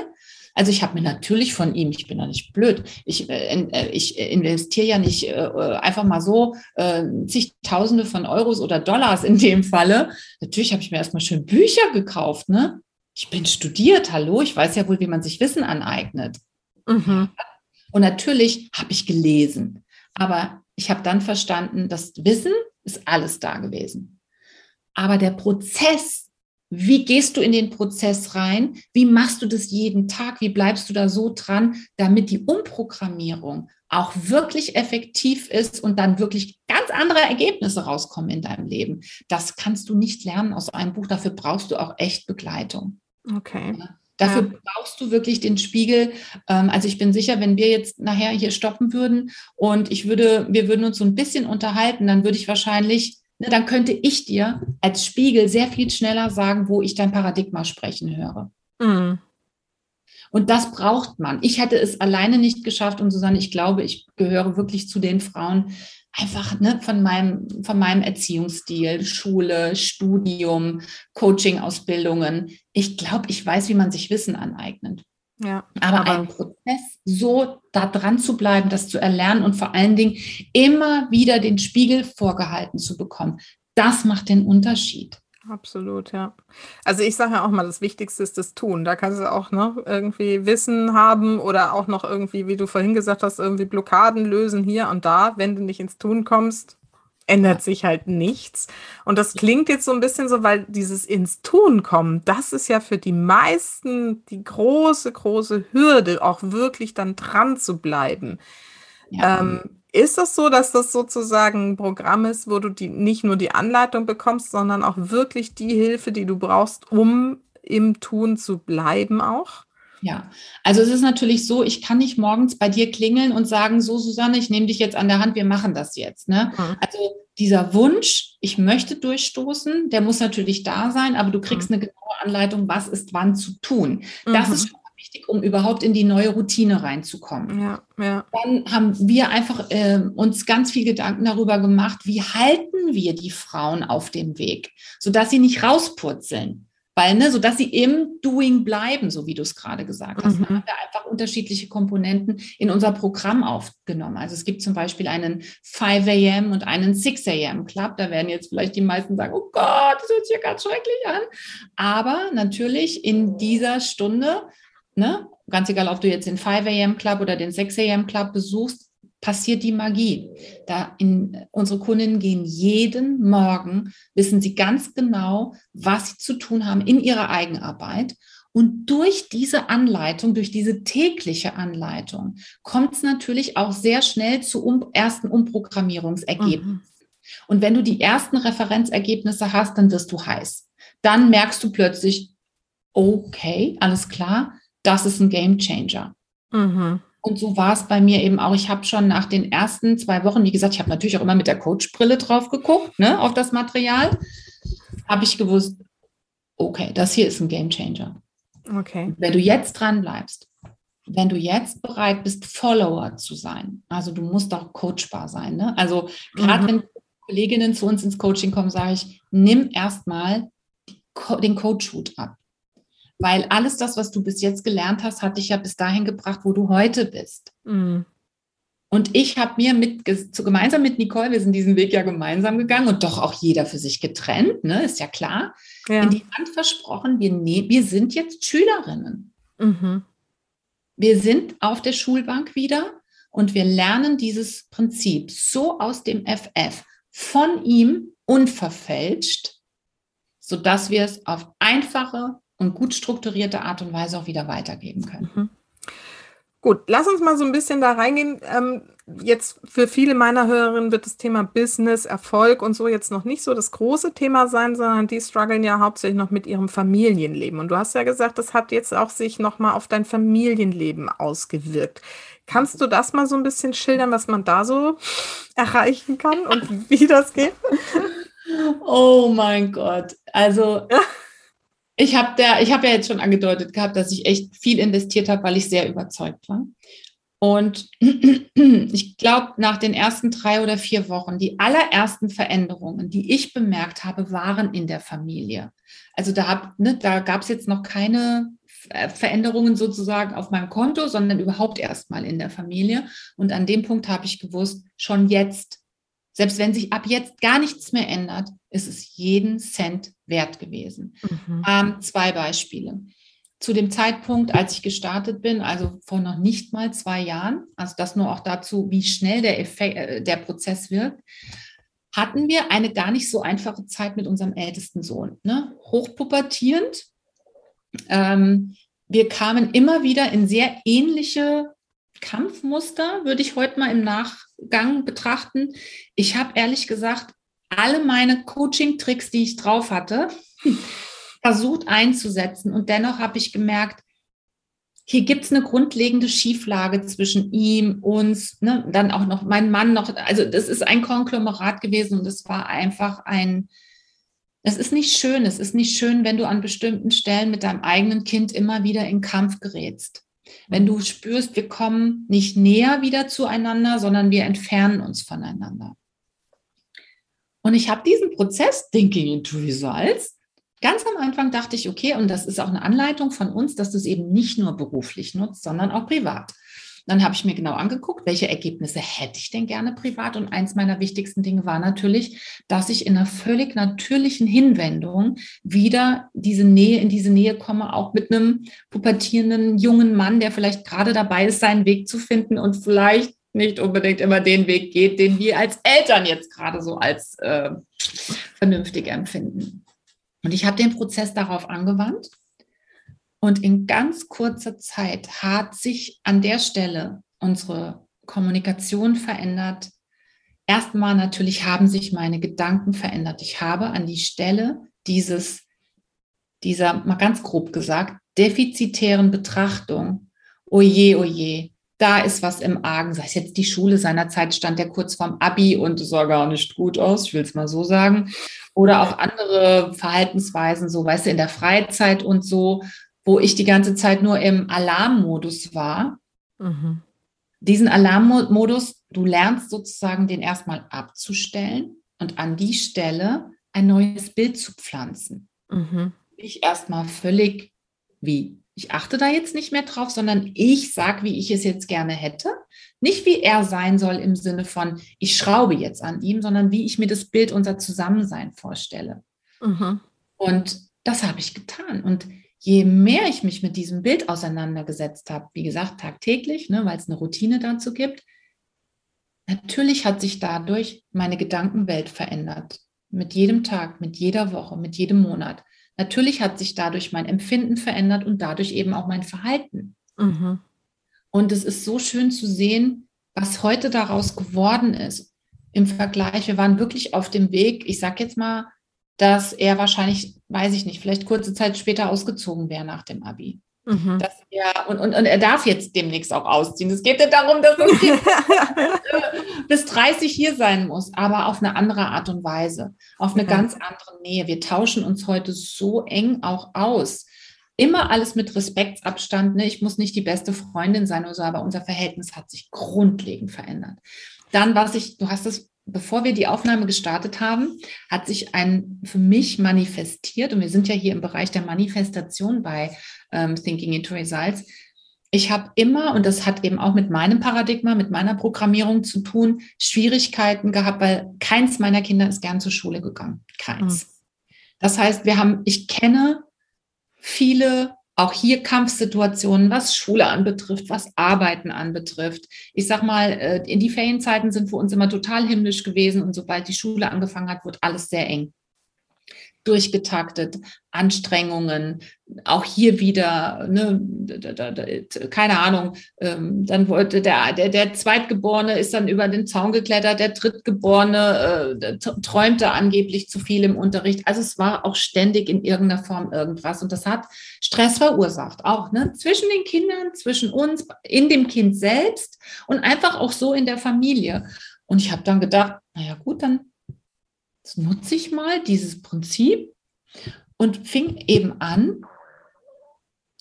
S2: Also ich habe mir natürlich von ihm, ich bin ja nicht blöd, ich, äh, äh ich investiere ja nicht äh, einfach mal so äh, zigtausende von Euros oder Dollars in dem Falle. Natürlich habe ich mir erstmal schön Bücher gekauft, ne? Ich bin studiert, hallo, ich weiß ja wohl, wie man sich Wissen aneignet. Mhm. Und natürlich habe ich gelesen. Aber ich habe dann verstanden, das Wissen ist alles da gewesen. Aber der Prozess, wie gehst du in den Prozess rein? Wie machst du das jeden Tag? Wie bleibst du da so dran, damit die Umprogrammierung auch wirklich effektiv ist und dann wirklich ganz andere Ergebnisse rauskommen in deinem Leben? Das kannst du nicht lernen aus einem Buch. Dafür brauchst du auch echt Begleitung.
S1: Okay. Ja.
S2: Dafür ja. brauchst du wirklich den Spiegel. Ähm, also ich bin sicher, wenn wir jetzt nachher hier stoppen würden und ich würde, wir würden uns so ein bisschen unterhalten, dann würde ich wahrscheinlich, ne, dann könnte ich dir als Spiegel sehr viel schneller sagen, wo ich dein Paradigma sprechen höre. Mhm. Und das braucht man. Ich hätte es alleine nicht geschafft und Susanne, ich glaube, ich gehöre wirklich zu den Frauen, einfach ne, von, meinem, von meinem Erziehungsstil, Schule, Studium, Coaching-Ausbildungen. Ich glaube, ich weiß, wie man sich Wissen aneignet. Ja, aber, aber ein Prozess, so da dran zu bleiben, das zu erlernen und vor allen Dingen immer wieder den Spiegel vorgehalten zu bekommen, das macht den Unterschied.
S1: Absolut, ja. Also ich sage ja auch mal, das Wichtigste ist das Tun. Da kannst du auch noch irgendwie Wissen haben oder auch noch irgendwie, wie du vorhin gesagt hast, irgendwie Blockaden lösen hier und da. Wenn du nicht ins Tun kommst, ändert sich halt nichts. Und das klingt jetzt so ein bisschen so, weil dieses ins Tun kommen, das ist ja für die meisten die große, große Hürde, auch wirklich dann dran zu bleiben. Ja. Ähm, ist das so, dass das sozusagen ein Programm ist, wo du die, nicht nur die Anleitung bekommst, sondern auch wirklich die Hilfe, die du brauchst, um im Tun zu bleiben auch?
S2: Ja, also es ist natürlich so, ich kann nicht morgens bei dir klingeln und sagen, so Susanne, ich nehme dich jetzt an der Hand, wir machen das jetzt. Ne? Mhm. Also dieser Wunsch, ich möchte durchstoßen, der muss natürlich da sein, aber du kriegst mhm. eine genaue Anleitung, was ist wann zu tun. Das mhm. ist schon wichtig, um überhaupt in die neue Routine reinzukommen. Ja, ja. Dann haben wir einfach äh, uns ganz viel Gedanken darüber gemacht, wie halten wir die Frauen auf dem Weg, sodass sie nicht rauspurzeln. Weil, ne, so dass sie im Doing bleiben, so wie du es gerade gesagt hast. Mhm. Da haben wir einfach unterschiedliche Komponenten in unser Programm aufgenommen. Also es gibt zum Beispiel einen 5 a.m. und einen 6 a.m. Club. Da werden jetzt vielleicht die meisten sagen, oh Gott, das hört sich ja ganz schrecklich an. Aber natürlich in dieser Stunde ne, ganz egal, ob du jetzt den 5 a.m. Club oder den 6 a.m. Club besuchst, passiert die Magie. Da in, unsere Kundinnen gehen jeden Morgen, wissen sie ganz genau, was sie zu tun haben in ihrer Eigenarbeit. Und durch diese Anleitung, durch diese tägliche Anleitung, kommt es natürlich auch sehr schnell zu um, ersten Umprogrammierungsergebnissen. Mhm. Und wenn du die ersten Referenzergebnisse hast, dann wirst du heiß. Dann merkst du plötzlich, okay, alles klar, das ist ein Game Changer. Mhm. Und so war es bei mir eben auch. Ich habe schon nach den ersten zwei Wochen, wie gesagt, ich habe natürlich auch immer mit der Coachbrille drauf geguckt, ne, auf das Material, habe ich gewusst, okay, das hier ist ein Game Changer. Okay. Wenn du jetzt dran bleibst, wenn du jetzt bereit bist, Follower zu sein, also du musst auch coachbar sein. Ne? Also gerade mhm. wenn Kolleginnen zu uns ins Coaching kommen, sage ich, nimm erstmal den Coach-Hut ab. Weil alles das, was du bis jetzt gelernt hast, hat dich ja bis dahin gebracht, wo du heute bist. Mhm. Und ich habe mir mit, gemeinsam mit Nicole, wir sind diesen Weg ja gemeinsam gegangen und doch auch jeder für sich getrennt, ne, ist ja klar, ja. in die Hand versprochen, wir, ne, wir sind jetzt Schülerinnen. Mhm. Wir sind auf der Schulbank wieder und wir lernen dieses Prinzip so aus dem FF von ihm unverfälscht, sodass wir es auf einfache, und gut strukturierte Art und Weise auch wieder weitergeben können. Mhm.
S1: Gut, lass uns mal so ein bisschen da reingehen. Ähm, jetzt für viele meiner Hörerinnen wird das Thema Business, Erfolg und so jetzt noch nicht so das große Thema sein, sondern die strugglen ja hauptsächlich noch mit ihrem Familienleben. Und du hast ja gesagt, das hat jetzt auch sich nochmal auf dein Familienleben ausgewirkt. Kannst du das mal so ein bisschen schildern, was man da so erreichen kann und wie das geht? *laughs*
S2: Oh mein Gott. Also *laughs* ich habe habe ja jetzt schon angedeutet gehabt, dass ich echt viel investiert habe, weil ich sehr überzeugt war. Und *clears throat* ich glaube, nach den ersten drei oder vier Wochen, die allerersten Veränderungen, die ich bemerkt habe, waren in der Familie. Also da, ne, da gab es jetzt noch keine Veränderungen sozusagen auf meinem Konto, sondern überhaupt erst mal in der Familie. Und an dem Punkt habe ich gewusst, schon jetzt selbst wenn sich ab jetzt gar nichts mehr ändert, ist es jeden Cent wert gewesen. Mhm. Ähm, zwei Beispiele. Zu dem Zeitpunkt, als ich gestartet bin, also vor noch nicht mal zwei Jahren, also das nur auch dazu, wie schnell der, Effekt, äh, der Prozess wirkt, hatten wir eine gar nicht so einfache Zeit mit unserem ältesten Sohn. Ne? Hochpubertierend. Ähm, wir kamen immer wieder in sehr ähnliche Kampfmuster, würde ich heute mal im Nachgang betrachten. Ich habe ehrlich gesagt alle meine Coaching-Tricks, die ich drauf hatte, *laughs* versucht einzusetzen. Und dennoch habe ich gemerkt, hier gibt es eine grundlegende Schieflage zwischen ihm, uns, ne, dann auch noch mein Mann noch. Also das ist ein Konglomerat gewesen und es war einfach ein, es ist nicht schön. Es ist nicht schön, wenn du an bestimmten Stellen mit deinem eigenen Kind immer wieder in Kampf gerätst. Wenn du spürst, wir kommen nicht näher wieder zueinander, sondern wir entfernen uns voneinander. Und ich habe diesen Prozess, Thinking into Results, ganz am Anfang dachte ich, okay, und das ist auch eine Anleitung von uns, dass du es eben nicht nur beruflich nutzt, sondern auch privat. Dann habe ich mir genau angeguckt, welche Ergebnisse hätte ich denn gerne privat. Und eins meiner wichtigsten Dinge war natürlich, dass ich in einer völlig natürlichen Hinwendung wieder diese Nähe, in diese Nähe komme, auch mit einem pubertierenden jungen Mann, der vielleicht gerade dabei ist, seinen Weg zu finden und vielleicht nicht unbedingt immer den Weg geht, den wir als Eltern jetzt gerade so als äh, vernünftig empfinden. Und ich habe den Prozess darauf angewandt und in ganz kurzer Zeit hat sich an der Stelle unsere Kommunikation verändert. Erstmal natürlich haben sich meine Gedanken verändert. Ich habe an die Stelle dieses, dieser, mal ganz grob gesagt, defizitären Betrachtung, oje, oje, da ist was im Argen, sei es jetzt die Schule seinerzeit stand der kurz vorm Abi und sah gar nicht gut aus, ich will es mal so sagen. Oder auch andere Verhaltensweisen, so weißt du, in der Freizeit und so, wo ich die ganze Zeit nur im Alarmmodus war. Mhm. Diesen Alarmmodus, du lernst sozusagen den erstmal abzustellen und an die Stelle ein neues Bild zu pflanzen. Mhm. Ich erstmal völlig wie ich achte da jetzt nicht mehr drauf, sondern ich sage, wie ich es jetzt gerne hätte. Nicht wie er sein soll im Sinne von, ich schraube jetzt an ihm, sondern wie ich mir das Bild unser Zusammensein vorstelle. Mhm. Und das habe ich getan. Und je mehr ich mich mit diesem Bild auseinandergesetzt habe, wie gesagt, tagtäglich, ne, weil es eine Routine dazu gibt, natürlich hat sich dadurch meine Gedankenwelt verändert. Mit jedem Tag, mit jeder Woche, mit jedem Monat. Natürlich hat sich dadurch mein Empfinden verändert und dadurch eben auch mein Verhalten. Mhm. Und es ist so schön zu sehen, was heute daraus geworden ist. Im Vergleich, wir waren wirklich auf dem Weg, ich sage jetzt mal, dass er wahrscheinlich, weiß ich nicht, vielleicht kurze Zeit später ausgezogen wäre nach dem Abi. Mhm. Dass er, und, und, und er darf jetzt demnächst auch ausziehen. Es geht ja darum, dass das Kind *laughs* bis 30 hier sein muss, aber auf eine andere Art und Weise, auf eine mhm. ganz andere Nähe. Wir tauschen uns heute so eng auch aus. Immer alles mit Respektsabstand. Ne? Ich muss nicht die beste Freundin sein oder so, aber unser Verhältnis hat sich grundlegend verändert. Dann, was ich, du hast es bevor wir die Aufnahme gestartet haben, hat sich ein für mich manifestiert, und wir sind ja hier im Bereich der Manifestation bei ähm, Thinking into Results. Ich habe immer, und das hat eben auch mit meinem Paradigma, mit meiner Programmierung zu tun, Schwierigkeiten gehabt, weil keins meiner Kinder ist gern zur Schule gegangen. Keins. Mhm. Das heißt, wir haben, ich kenne viele auch hier Kampfsituationen, was Schule anbetrifft, was Arbeiten anbetrifft. Ich sag mal, äh, in die Ferienzeiten sind für uns immer total himmlisch gewesen und sobald die Schule angefangen hat, wird alles sehr eng durchgetaktet, Anstrengungen, auch hier wieder, ne, keine Ahnung, ähm, dann wollte der, der, der Zweitgeborene ist dann über den Zaun geklettert, der Drittgeborene äh, träumte angeblich zu viel im Unterricht. Also es war auch ständig in irgendeiner Form irgendwas und das hat Stress verursacht, auch ne, zwischen den Kindern, zwischen uns, in dem Kind selbst und einfach auch so in der Familie. Und ich habe dann gedacht, naja gut, dann Jetzt nutze ich mal dieses Prinzip und fing eben an,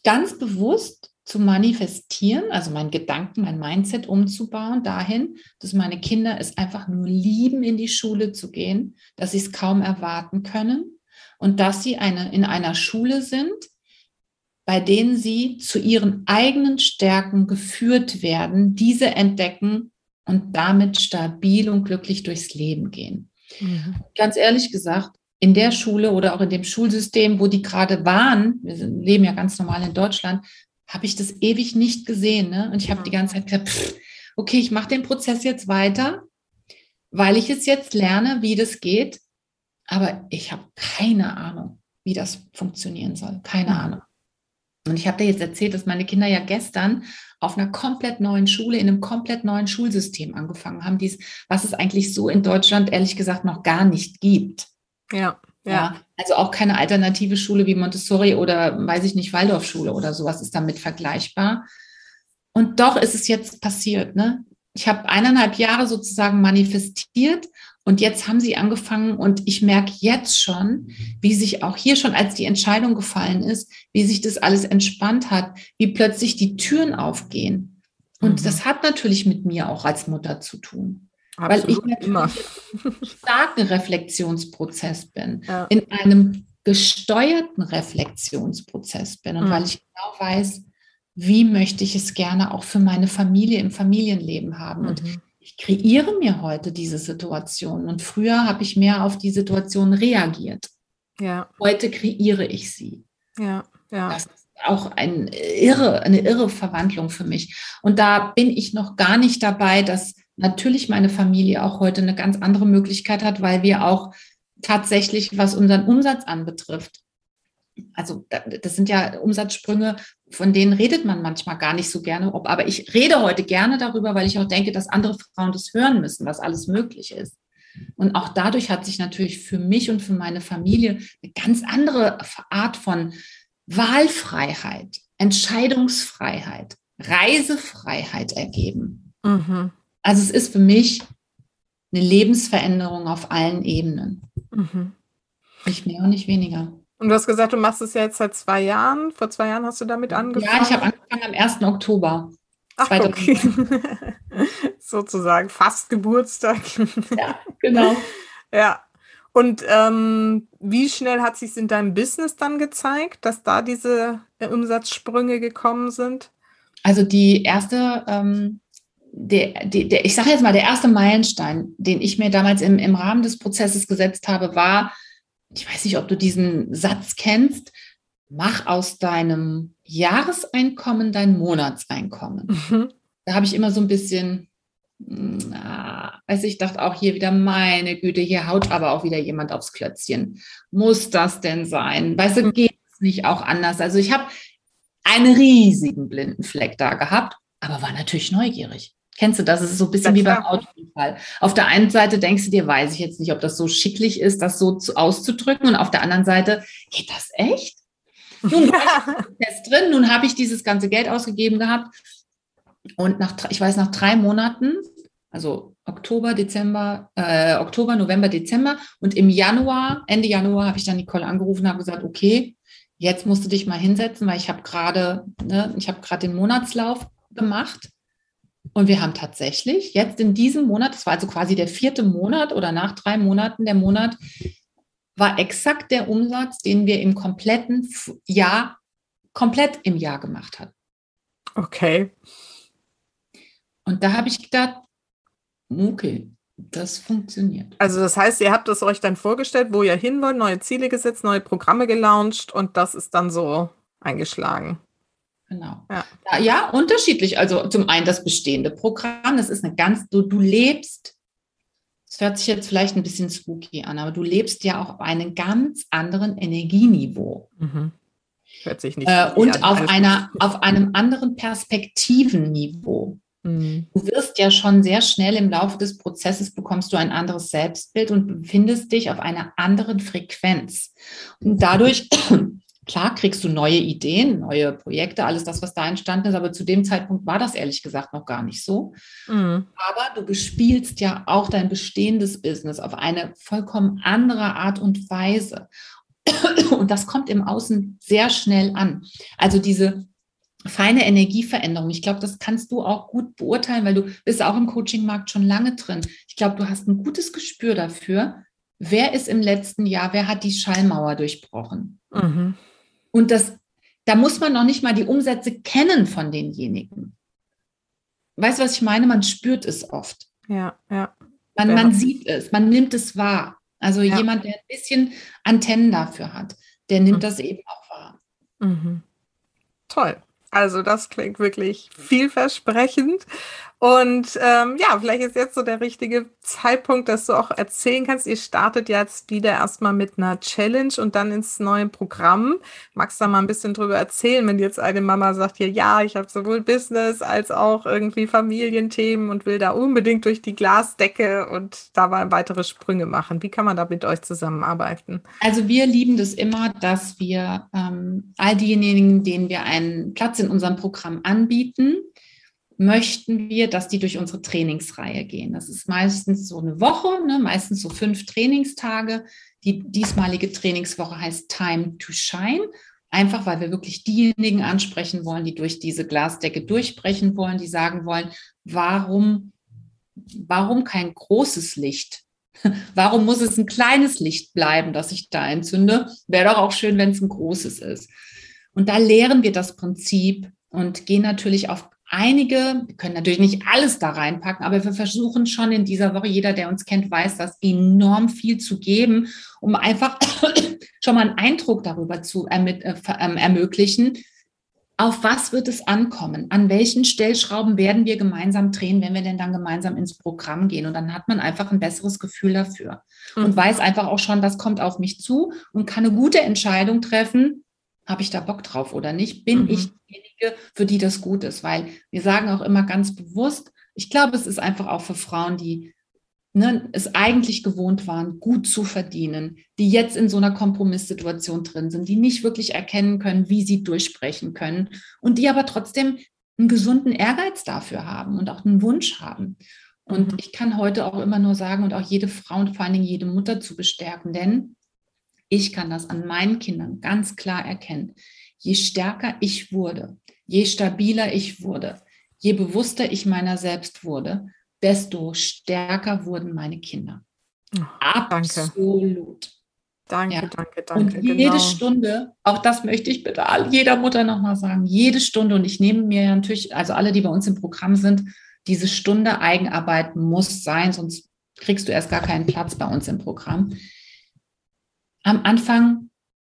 S2: ganz bewusst zu manifestieren, also mein Gedanken, mein Mindset umzubauen dahin, dass meine Kinder es einfach nur lieben, in die Schule zu gehen, dass sie es kaum erwarten können und dass sie eine, in einer Schule sind, bei denen sie zu ihren eigenen Stärken geführt werden, diese entdecken und damit stabil und glücklich durchs Leben gehen. Mhm. Ganz ehrlich gesagt, in der Schule oder auch in dem Schulsystem, wo die gerade waren, wir leben ja ganz normal in Deutschland, habe ich das ewig nicht gesehen. Ne? Und ich habe die ganze Zeit gesagt, pff, okay, ich mache den Prozess jetzt weiter, weil ich es jetzt lerne, wie das geht. Aber ich habe keine Ahnung, wie das funktionieren soll. Keine mhm. Ahnung. Und ich habe dir jetzt erzählt, dass meine Kinder ja gestern auf einer komplett neuen Schule, in einem komplett neuen Schulsystem angefangen haben, dies, was es eigentlich so in Deutschland ehrlich gesagt noch gar nicht gibt.
S1: Ja, ja.
S2: ja also auch keine alternative Schule wie Montessori oder, weiß ich nicht, Waldorfschule oder sowas ist damit vergleichbar. Und doch ist es jetzt passiert. Ne? Ich habe eineinhalb Jahre sozusagen manifestiert und jetzt haben sie angefangen und ich merke jetzt schon, wie sich auch hier schon, als die Entscheidung gefallen ist, wie sich das alles entspannt hat, wie plötzlich die Türen aufgehen. Und mhm. das hat natürlich mit mir auch als Mutter zu tun. Absolut, weil ich immer starken Reflexionsprozess bin, ja. in einem gesteuerten Reflexionsprozess bin und mhm. weil ich genau weiß, wie möchte ich es gerne auch für meine Familie im Familienleben haben. Mhm. Und ich kreiere mir heute diese Situation. Und früher habe ich mehr auf die Situation reagiert. Ja. Heute kreiere ich sie.
S1: Ja, ja.
S2: Das ist auch ein irre, eine irre Verwandlung für mich. Und da bin ich noch gar nicht dabei, dass natürlich meine Familie auch heute eine ganz andere Möglichkeit hat, weil wir auch tatsächlich, was unseren Umsatz anbetrifft, also das sind ja Umsatzsprünge, von denen redet man manchmal gar nicht so gerne. aber ich rede heute gerne darüber, weil ich auch denke, dass andere Frauen das hören müssen, was alles möglich ist. Und auch dadurch hat sich natürlich für mich und für meine Familie eine ganz andere Art von Wahlfreiheit, Entscheidungsfreiheit, Reisefreiheit ergeben. Mhm. Also es ist für mich eine Lebensveränderung auf allen Ebenen. Mhm. Nicht mehr und nicht weniger.
S1: Und du hast gesagt, du machst es ja jetzt seit zwei Jahren. Vor zwei Jahren hast du damit angefangen.
S2: Ja, ich habe angefangen am 1. Oktober.
S1: Ach, okay. *laughs* Sozusagen fast Geburtstag.
S2: ja, genau. *laughs*
S1: ja. Und ähm, wie schnell hat sich in deinem Business dann gezeigt, dass da diese Umsatzsprünge gekommen sind?
S2: Also die erste, ähm, der, der, der, ich sage jetzt mal, der erste Meilenstein, den ich mir damals im, im Rahmen des Prozesses gesetzt habe, war, ich weiß nicht, ob du diesen Satz kennst, mach aus deinem Jahreseinkommen dein Monatseinkommen. Mhm. Da habe ich immer so ein bisschen, na, also ich dachte auch hier wieder, meine Güte, hier haut aber auch wieder jemand aufs Klötzchen. Muss das denn sein? Weißt du, mhm. geht es nicht auch anders? Also ich habe einen riesigen blinden Fleck da gehabt, aber war natürlich neugierig. Kennst du das? Es ist so ein bisschen wie beim Autounfall. Auf der einen Seite denkst du dir, weiß ich jetzt nicht, ob das so schicklich ist, das so zu, auszudrücken. Und auf der anderen Seite, geht das echt? Nun *laughs* ich fest drin, nun habe ich dieses ganze Geld ausgegeben gehabt. Und nach, ich weiß, nach drei Monaten, also Oktober, Dezember, äh, Oktober, November, Dezember und im Januar, Ende Januar, habe ich dann Nicole angerufen und habe gesagt, okay, jetzt musst du dich mal hinsetzen, weil ich habe gerade, ne, ich habe gerade den Monatslauf gemacht und wir haben tatsächlich jetzt in diesem Monat, das war also quasi der vierte Monat oder nach drei Monaten der Monat, war exakt der Umsatz, den wir im kompletten Jahr, komplett im Jahr gemacht hatten.
S1: Okay.
S2: Und da habe ich gedacht, okay, das funktioniert.
S1: Also das heißt, ihr habt es euch dann vorgestellt, wo ihr hin wollt, neue Ziele gesetzt, neue Programme gelauncht und das ist dann so eingeschlagen.
S2: Genau. Ja. ja. Ja, unterschiedlich. Also zum einen das bestehende Programm, das ist eine ganz, du, du lebst, das hört sich jetzt vielleicht ein bisschen spooky an, aber du lebst ja auch auf einem ganz anderen Energieniveau. Mhm.
S1: Hört sich nicht
S2: äh, und auf, einer, auf einem anderen Perspektivenniveau. Mhm. Du wirst ja schon sehr schnell im Laufe des Prozesses bekommst du ein anderes Selbstbild und befindest dich auf einer anderen Frequenz. Und dadurch Klar kriegst du neue Ideen, neue Projekte, alles das, was da entstanden ist, aber zu dem Zeitpunkt war das ehrlich gesagt noch gar nicht so. Mhm. Aber du bespielst ja auch dein bestehendes Business auf eine vollkommen andere Art und Weise. *clears throat* Und das kommt im Außen sehr schnell an. Also diese feine Energieveränderung. Ich glaube, das kannst du auch gut beurteilen, weil du bist auch im Coachingmarkt schon lange drin. Ich glaube, du hast ein gutes Gespür dafür, wer ist im letzten Jahr, wer hat die Schallmauer durchbrochen. Mhm. Und das, da muss man noch nicht mal die Umsätze kennen von denjenigen. Weißt du, was ich meine? Man spürt es oft.
S1: Ja, ja.
S2: Man, man sieht es, man nimmt es wahr. Also ja. jemand, der ein bisschen Antennen dafür hat, der nimmt mhm. das eben auch wahr.
S1: Mhm. Toll. Also das klingt wirklich vielversprechend. Und ähm, ja, vielleicht ist jetzt so der richtige Zeitpunkt, dass du auch erzählen kannst. Ihr startet jetzt wieder erstmal mit einer Challenge und dann ins neue Programm. Magst du da mal ein bisschen drüber erzählen, wenn jetzt eine Mama sagt hier, ja, ich habe sowohl Business als auch irgendwie Familienthemen und will da unbedingt durch die Glasdecke und da mal weitere Sprünge machen. Wie kann man da mit euch zusammenarbeiten?
S2: Also wir lieben das immer, dass wir ähm, all diejenigen, denen wir einen Platz in unserem Programm anbieten, möchten wir, dass die durch unsere Trainingsreihe gehen. Das ist meistens so eine Woche, ne, meistens so fünf Trainingstage. Die diesmalige Trainingswoche heißt Time to Shine. Einfach weil wir wirklich diejenigen ansprechen wollen, die durch diese Glasdecke durchbrechen wollen, die sagen wollen, warum warum kein großes Licht? *laughs* Warum muss es ein kleines Licht bleiben, das ich da entzünde? Wäre doch auch schön, wenn es ein großes ist. Und da lehren wir das Prinzip und gehen natürlich auf einige, wir können natürlich nicht alles da reinpacken, aber wir versuchen schon in dieser Woche, jeder, der uns kennt, weiß das, enorm viel zu geben, um einfach *coughs* schon mal einen Eindruck darüber zu äh, ähm, ermöglichen, auf was wird es ankommen? An welchen Stellschrauben werden wir gemeinsam drehen, wenn wir denn dann gemeinsam ins Programm gehen? Und dann hat man einfach ein besseres Gefühl dafür mhm. und weiß einfach auch schon, was kommt auf mich zu und kann eine gute Entscheidung treffen. Habe ich da Bock drauf oder nicht? Bin mhm. ich diejenige, für die das gut ist? Weil wir sagen auch immer ganz bewusst, ich glaube, es ist einfach auch für Frauen, die ne, es eigentlich gewohnt waren, gut zu verdienen, die jetzt in so einer Kompromisssituation drin sind, die nicht wirklich erkennen können, wie sie durchsprechen können und die aber trotzdem einen gesunden Ehrgeiz dafür haben und auch einen Wunsch haben. Und mhm. ich kann heute auch immer nur sagen und auch jede Frau und vor allen Dingen jede Mutter zu bestärken, denn ich kann das an meinen Kindern ganz klar erkennen. Je stärker ich wurde, je stabiler ich wurde, je bewusster ich meiner selbst wurde, desto stärker wurden meine Kinder.
S1: Oh, Absolut. Danke, ja. danke, danke.
S2: Und jede genau. Stunde, auch das möchte ich bitte jeder Mutter nochmal sagen, jede Stunde, und ich nehme mir natürlich, also alle, die bei uns im Programm sind, diese Stunde Eigenarbeit muss sein, sonst kriegst du erst gar keinen Platz bei uns im Programm. Am Anfang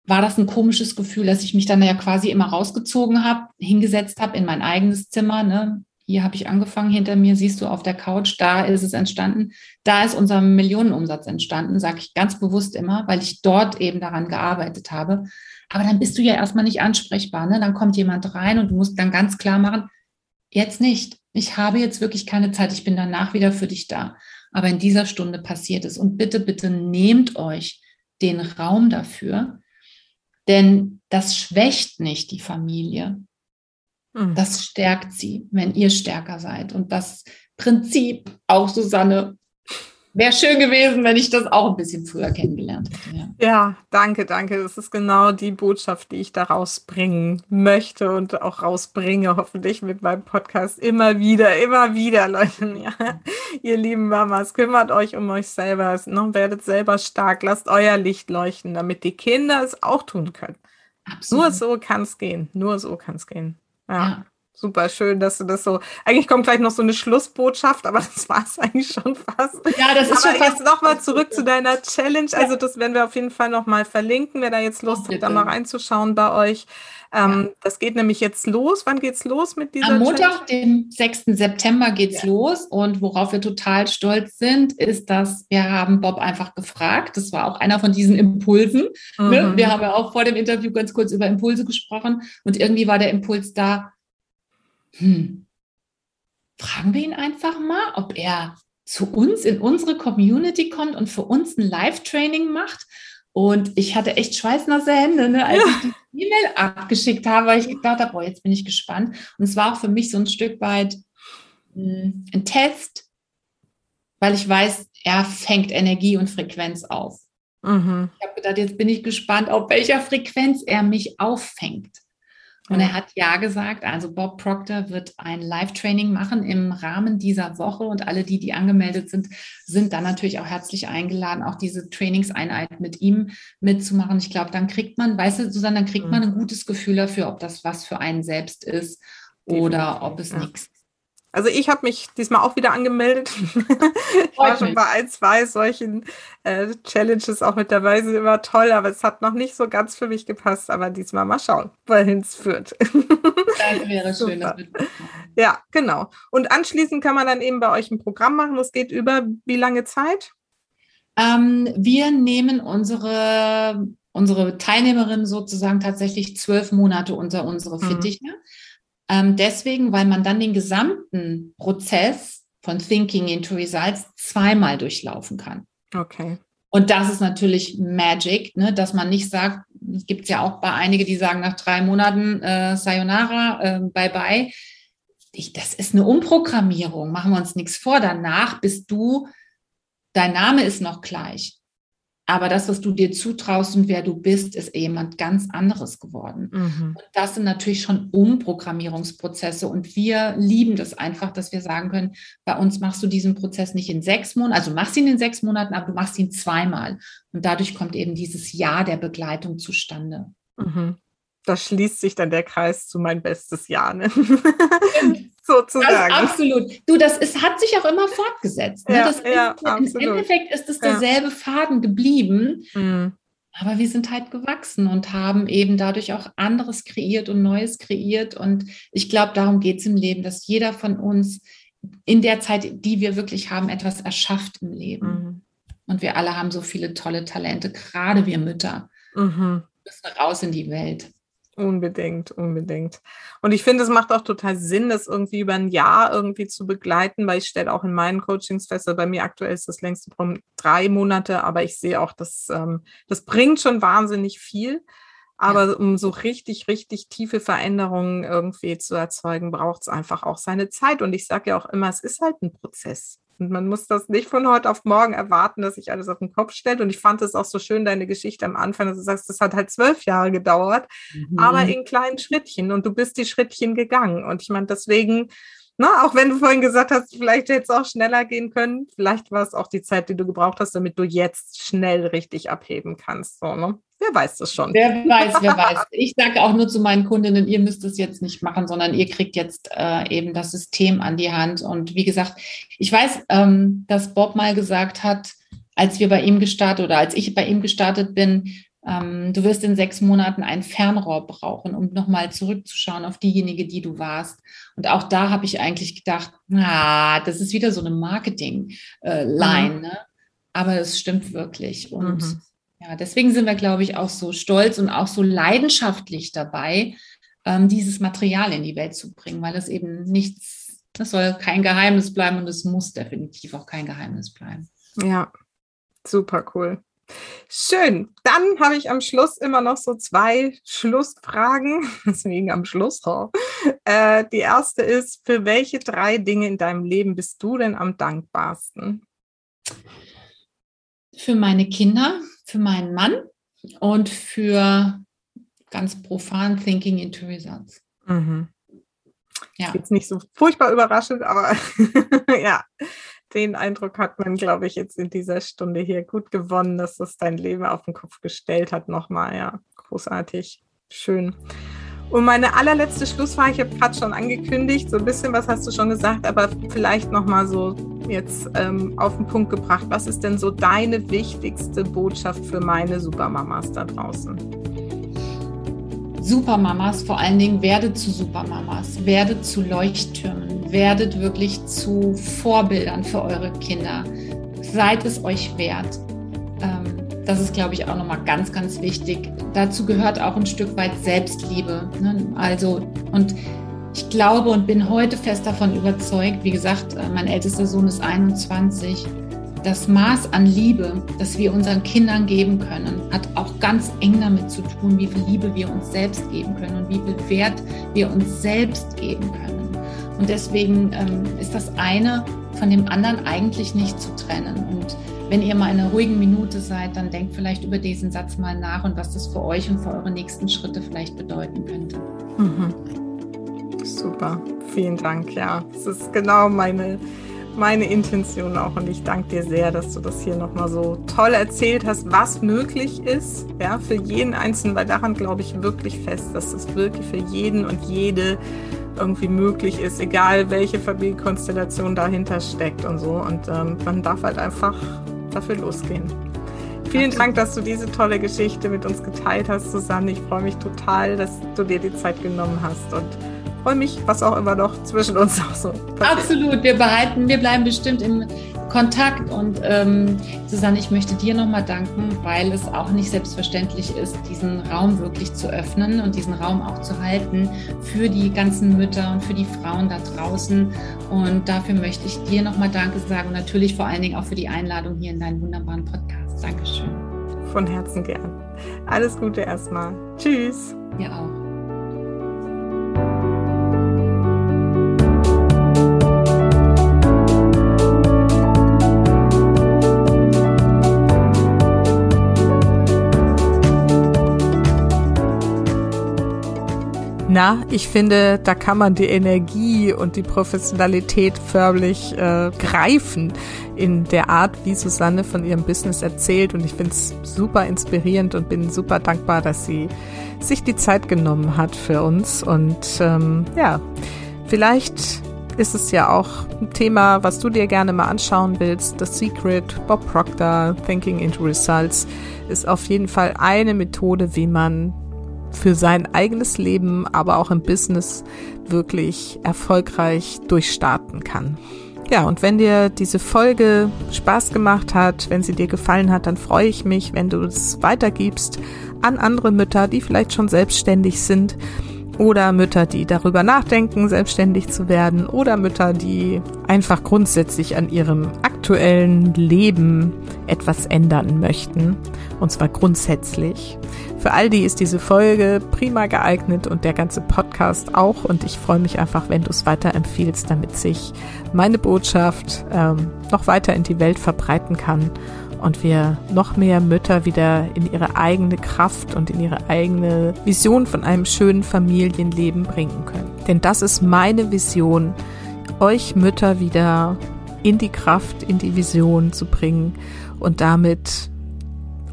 S2: war das ein komisches Gefühl, dass ich mich dann ja quasi immer rausgezogen habe, hingesetzt habe in mein eigenes Zimmer, ne, hier habe ich angefangen, hinter mir siehst du auf der Couch, da ist es entstanden. Da ist unser Millionenumsatz entstanden, sage ich ganz bewusst immer, weil ich dort eben daran gearbeitet habe. Aber dann bist du ja erstmal nicht ansprechbar. Ne? Dann kommt jemand rein und du musst dann ganz klar machen, jetzt nicht. Ich habe jetzt wirklich keine Zeit, ich bin danach wieder für dich da. Aber in dieser Stunde passiert es. Und bitte, bitte nehmt euch den Raum dafür, denn das schwächt nicht die Familie. Mhm. Das stärkt sie, wenn ihr stärker seid. Und das Prinzip, auch Susanne, wäre schön gewesen, wenn ich das auch ein bisschen früher kennengelernt hätte.
S1: Ja. ja, danke, danke. Das ist genau die Botschaft, die ich da rausbringen möchte und auch rausbringe, hoffentlich mit meinem Podcast immer wieder, immer wieder, Leute. *laughs* Ja. Ihr lieben Mamas, kümmert euch um euch selber, ne? werdet selber stark, lasst euer Licht leuchten, damit die Kinder es auch tun können. Absolut. Nur so kann es gehen. Nur so kann es gehen. Ja. ja. Super schön, dass du das so. Eigentlich kommt gleich noch so eine Schlussbotschaft, aber *laughs* das war es eigentlich schon fast.
S2: Ja, das ist aber schon
S1: fast. Nochmal zurück zu *laughs* deiner Challenge. Also, das werden wir auf jeden Fall nochmal verlinken, wer da jetzt Lust hat, da mal reinzuschauen bei euch. Ähm, ja. Das geht nämlich jetzt los. Wann geht es los mit dieser
S2: Am Montag, den 6. September geht es ja. los. Und worauf wir total stolz sind, ist, dass wir haben Bob einfach gefragt. Das war auch einer von diesen Impulsen. Ne? Mhm. Ne? Wir haben ja auch vor dem Interview ganz kurz über Impulse gesprochen. Und irgendwie war der Impuls da, hm, fragen wir ihn einfach mal, ob er zu uns in unsere Community kommt und für uns ein Live-Training macht. Und ich hatte echt schweißnasse Hände, ne, als ja. ich die E-Mail abgeschickt habe, weil ich gedacht habe, boah, jetzt bin ich gespannt. Und es war auch für mich so ein Stück weit mh, hm, ein Test, weil ich weiß, er fängt Energie und Frequenz auf. Mhm. Ich habe gedacht, jetzt bin ich gespannt, auf welcher Frequenz er mich auffängt. Und er hat ja gesagt, also Bob Proctor wird ein Live-Training machen im Rahmen dieser Woche und alle, die, die angemeldet sind, sind dann natürlich auch herzlich eingeladen, auch diese Trainingseinheit mit ihm mitzumachen. Ich glaube, dann kriegt man, weißt du, Susanne, dann kriegt man ein gutes Gefühl dafür, ob das was für einen selbst ist oder ob es ja. nichts ist.
S1: Also ich habe mich diesmal auch wieder angemeldet. *laughs* ich war schon bei ein, zwei solchen äh, Challenges auch mit dabei. Sind immer toll, aber es hat noch nicht so ganz für mich gepasst. Aber diesmal mal schauen, wohin es führt. *laughs*
S2: das wäre schön. Das
S1: ja, genau. Und anschließend kann man dann eben bei euch ein Programm machen. Das geht über wie lange Zeit?
S2: Ähm, wir nehmen unsere, unsere Teilnehmerinnen sozusagen tatsächlich zwölf Monate unter unsere mhm. Fittiche. Mhm. Ähm, deswegen, weil man dann den gesamten Prozess von Thinking into Results zweimal durchlaufen kann.
S1: Okay.
S2: Und das ist natürlich Magic, ne? dass man nicht sagt, es gibt ja auch bei einigen, die sagen nach drei Monaten äh, Sayonara, äh, bye bye. Ich, das ist eine Umprogrammierung, machen wir uns nichts vor. Danach bist du, dein Name ist noch gleich. Aber das, was du dir zutraust und wer du bist, ist jemand ganz anderes geworden. Mhm. Und das sind natürlich schon Umprogrammierungsprozesse. Und wir lieben das einfach, dass wir sagen können, bei uns machst du diesen Prozess nicht in sechs Monaten, also machst ihn in sechs Monaten, aber du machst ihn zweimal. Und dadurch kommt eben dieses Jahr der Begleitung zustande.
S1: Mhm. Da schließt sich dann der Kreis zu mein bestes Jahr. Ne? *laughs* sozusagen.
S2: absolut. Du, das ist, hat sich auch immer fortgesetzt. Ne? Ja, ja, ist, Im Endeffekt ist es derselbe ja. Faden geblieben. Mhm. Aber wir sind halt gewachsen und haben eben dadurch auch anderes kreiert und Neues kreiert. Und ich glaube, darum geht es im Leben, dass jeder von uns in der Zeit, die wir wirklich haben, etwas erschafft im Leben. Mhm. Und wir alle haben so viele tolle Talente, gerade wir Mütter. Mhm. Wir müssen raus in die Welt.
S1: Unbedingt, unbedingt. Und ich finde, es macht auch total Sinn, das irgendwie über ein Jahr irgendwie zu begleiten, weil ich stelle auch in meinen Coachings fest, also bei mir aktuell ist das längste Programm drei Monate, aber ich sehe auch, dass ähm, das bringt schon wahnsinnig viel. Aber ja. um so richtig, richtig tiefe Veränderungen irgendwie zu erzeugen, braucht es einfach auch seine Zeit. Und ich sage ja auch immer, es ist halt ein Prozess. Und man muss das nicht von heute auf morgen erwarten, dass sich alles auf den Kopf stellt. Und ich fand es auch so schön, deine Geschichte am Anfang, dass du sagst, das hat halt zwölf Jahre gedauert, mhm. aber in kleinen Schrittchen. Und du bist die Schrittchen gegangen. Und ich meine, deswegen, na, ne, auch wenn du vorhin gesagt hast, vielleicht hätte es auch schneller gehen können, vielleicht war es auch die Zeit, die du gebraucht hast, damit du jetzt schnell richtig abheben kannst. So, ne? Wer weiß das schon?
S2: Wer *laughs* weiß, wer weiß. Ich sage auch nur zu meinen Kundinnen, ihr müsst es jetzt nicht machen, sondern ihr kriegt jetzt äh, eben das System an die Hand. Und wie gesagt, ich weiß, ähm, dass Bob mal gesagt hat, als wir bei ihm gestartet oder als ich bei ihm gestartet bin, du wirst in sechs Monaten ein Fernrohr brauchen, um nochmal zurückzuschauen auf diejenige, die du warst. Und auch da habe ich eigentlich gedacht, na, das ist wieder so eine Marketing-Line, mhm. ne? aber es stimmt wirklich. Und mhm ja, deswegen sind wir, glaube ich, auch so stolz und auch so leidenschaftlich dabei, ähm, dieses Material in die Welt zu bringen, weil es eben nichts, das soll kein Geheimnis bleiben und es muss definitiv auch kein Geheimnis bleiben.
S1: Ja, super cool. Schön. Dann habe ich am Schluss immer noch so zwei Schlussfragen, *laughs* deswegen am Schluss. Äh, die erste ist, für welche drei Dinge in deinem Leben bist du denn am dankbarsten?
S2: Für meine Kinder, für meinen Mann und für ganz profan Thinking into Results. Mhm.
S1: Ja. Jetzt nicht so furchtbar überraschend, aber *laughs* ja, den Eindruck hat man, glaube ich, jetzt in dieser Stunde hier gut gewonnen, dass das dein Leben auf den Kopf gestellt hat. Nochmal, ja, großartig, schön. Und meine allerletzte Schlussfrage, ich habe gerade schon angekündigt, so ein bisschen was hast du schon gesagt, aber vielleicht nochmal so jetzt ähm, auf den Punkt gebracht. Was ist denn so deine wichtigste Botschaft für meine Supermamas da draußen?
S2: Supermamas, vor allen Dingen werdet zu Supermamas, werdet zu Leuchttürmen, werdet wirklich zu Vorbildern für eure Kinder. Seid es euch wert. Ähm, das ist, glaube ich, auch nochmal ganz, ganz wichtig. Dazu gehört auch ein Stück weit Selbstliebe. Ne? Also, und ich glaube und bin heute fest davon überzeugt, wie gesagt, äh, mein ältester Sohn ist 21, das Maß an Liebe, das wir unseren Kindern geben können, hat auch ganz eng damit zu tun, wie viel Liebe wir uns selbst geben können und wie viel Wert wir uns selbst geben können. Und deswegen ähm, ist das eine von dem anderen eigentlich nicht zu trennen. Und wenn ihr mal in einer ruhigen Minute seid, dann denkt vielleicht über diesen Satz mal nach und was das für euch und für eure nächsten Schritte vielleicht bedeuten könnte. Mhm.
S1: Super, vielen Dank. Ja, es ist genau meine, meine Intention auch und ich danke dir sehr, dass du das hier nochmal so toll erzählt hast, was möglich ist, ja, für jeden Einzelnen, weil daran glaube ich wirklich fest, dass es wirklich für jeden und jede irgendwie möglich ist, egal welche Familienkonstellation dahinter steckt und so. Und ähm, man darf halt einfach dafür losgehen. Vielen Dank, dass du diese tolle Geschichte mit uns geteilt hast, Susanne. Ich freue mich total, dass du dir die Zeit genommen hast und freue mich, was auch immer noch zwischen uns auch so
S2: passiert. Absolut, wir behalten, wir bleiben bestimmt im Kontakt und ähm, Susanne, ich möchte dir nochmal danken, weil es auch nicht selbstverständlich ist, diesen Raum wirklich zu öffnen und diesen Raum auch zu halten für die ganzen Mütter und für die Frauen da draußen. Und dafür möchte ich dir nochmal Danke sagen und natürlich vor allen Dingen auch für die Einladung hier in deinen wunderbaren Podcast. Dankeschön.
S1: Von Herzen gern. Alles Gute erstmal. Tschüss.
S2: Ja auch.
S1: Na, ich finde, da kann man die Energie und die Professionalität förmlich äh, greifen in der Art, wie Susanne von ihrem Business erzählt. Und ich finde es super inspirierend und bin super dankbar, dass sie sich die Zeit genommen hat für uns. Und ähm, ja, vielleicht ist es ja auch ein Thema, was du dir gerne mal anschauen willst. The Secret, Bob Proctor, Thinking into Results ist auf jeden Fall eine Methode, wie man für sein eigenes Leben, aber auch im Business wirklich erfolgreich durchstarten kann. Ja, und wenn dir diese Folge Spaß gemacht hat, wenn sie dir gefallen hat, dann freue ich mich, wenn du es weitergibst an andere Mütter, die vielleicht schon selbstständig sind oder Mütter, die darüber nachdenken, selbstständig zu werden oder Mütter, die einfach grundsätzlich an ihrem aktuellen Leben etwas ändern möchten. Und zwar grundsätzlich. Für all die ist diese Folge prima geeignet und der ganze Podcast auch. Und ich freue mich einfach, wenn du es weiterempfiehlst, damit sich meine Botschaft ähm, noch weiter in die Welt verbreiten kann und wir noch mehr Mütter wieder in ihre eigene Kraft und in ihre eigene Vision von einem schönen Familienleben bringen können. Denn das ist meine Vision, euch Mütter wieder in die Kraft, in die Vision zu bringen und damit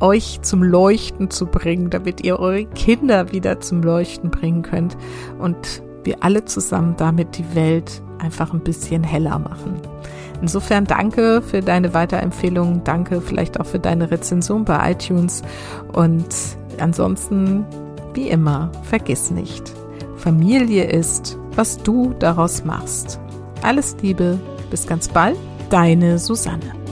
S1: euch zum Leuchten zu bringen, damit ihr eure Kinder wieder zum Leuchten bringen könnt und wir alle zusammen damit die Welt einfach ein bisschen heller machen. Insofern danke für deine Weiterempfehlung, danke vielleicht auch für deine Rezension bei iTunes und ansonsten, wie immer, vergiss nicht, Familie ist, was du daraus machst. Alles Liebe, bis ganz bald, deine Susanne.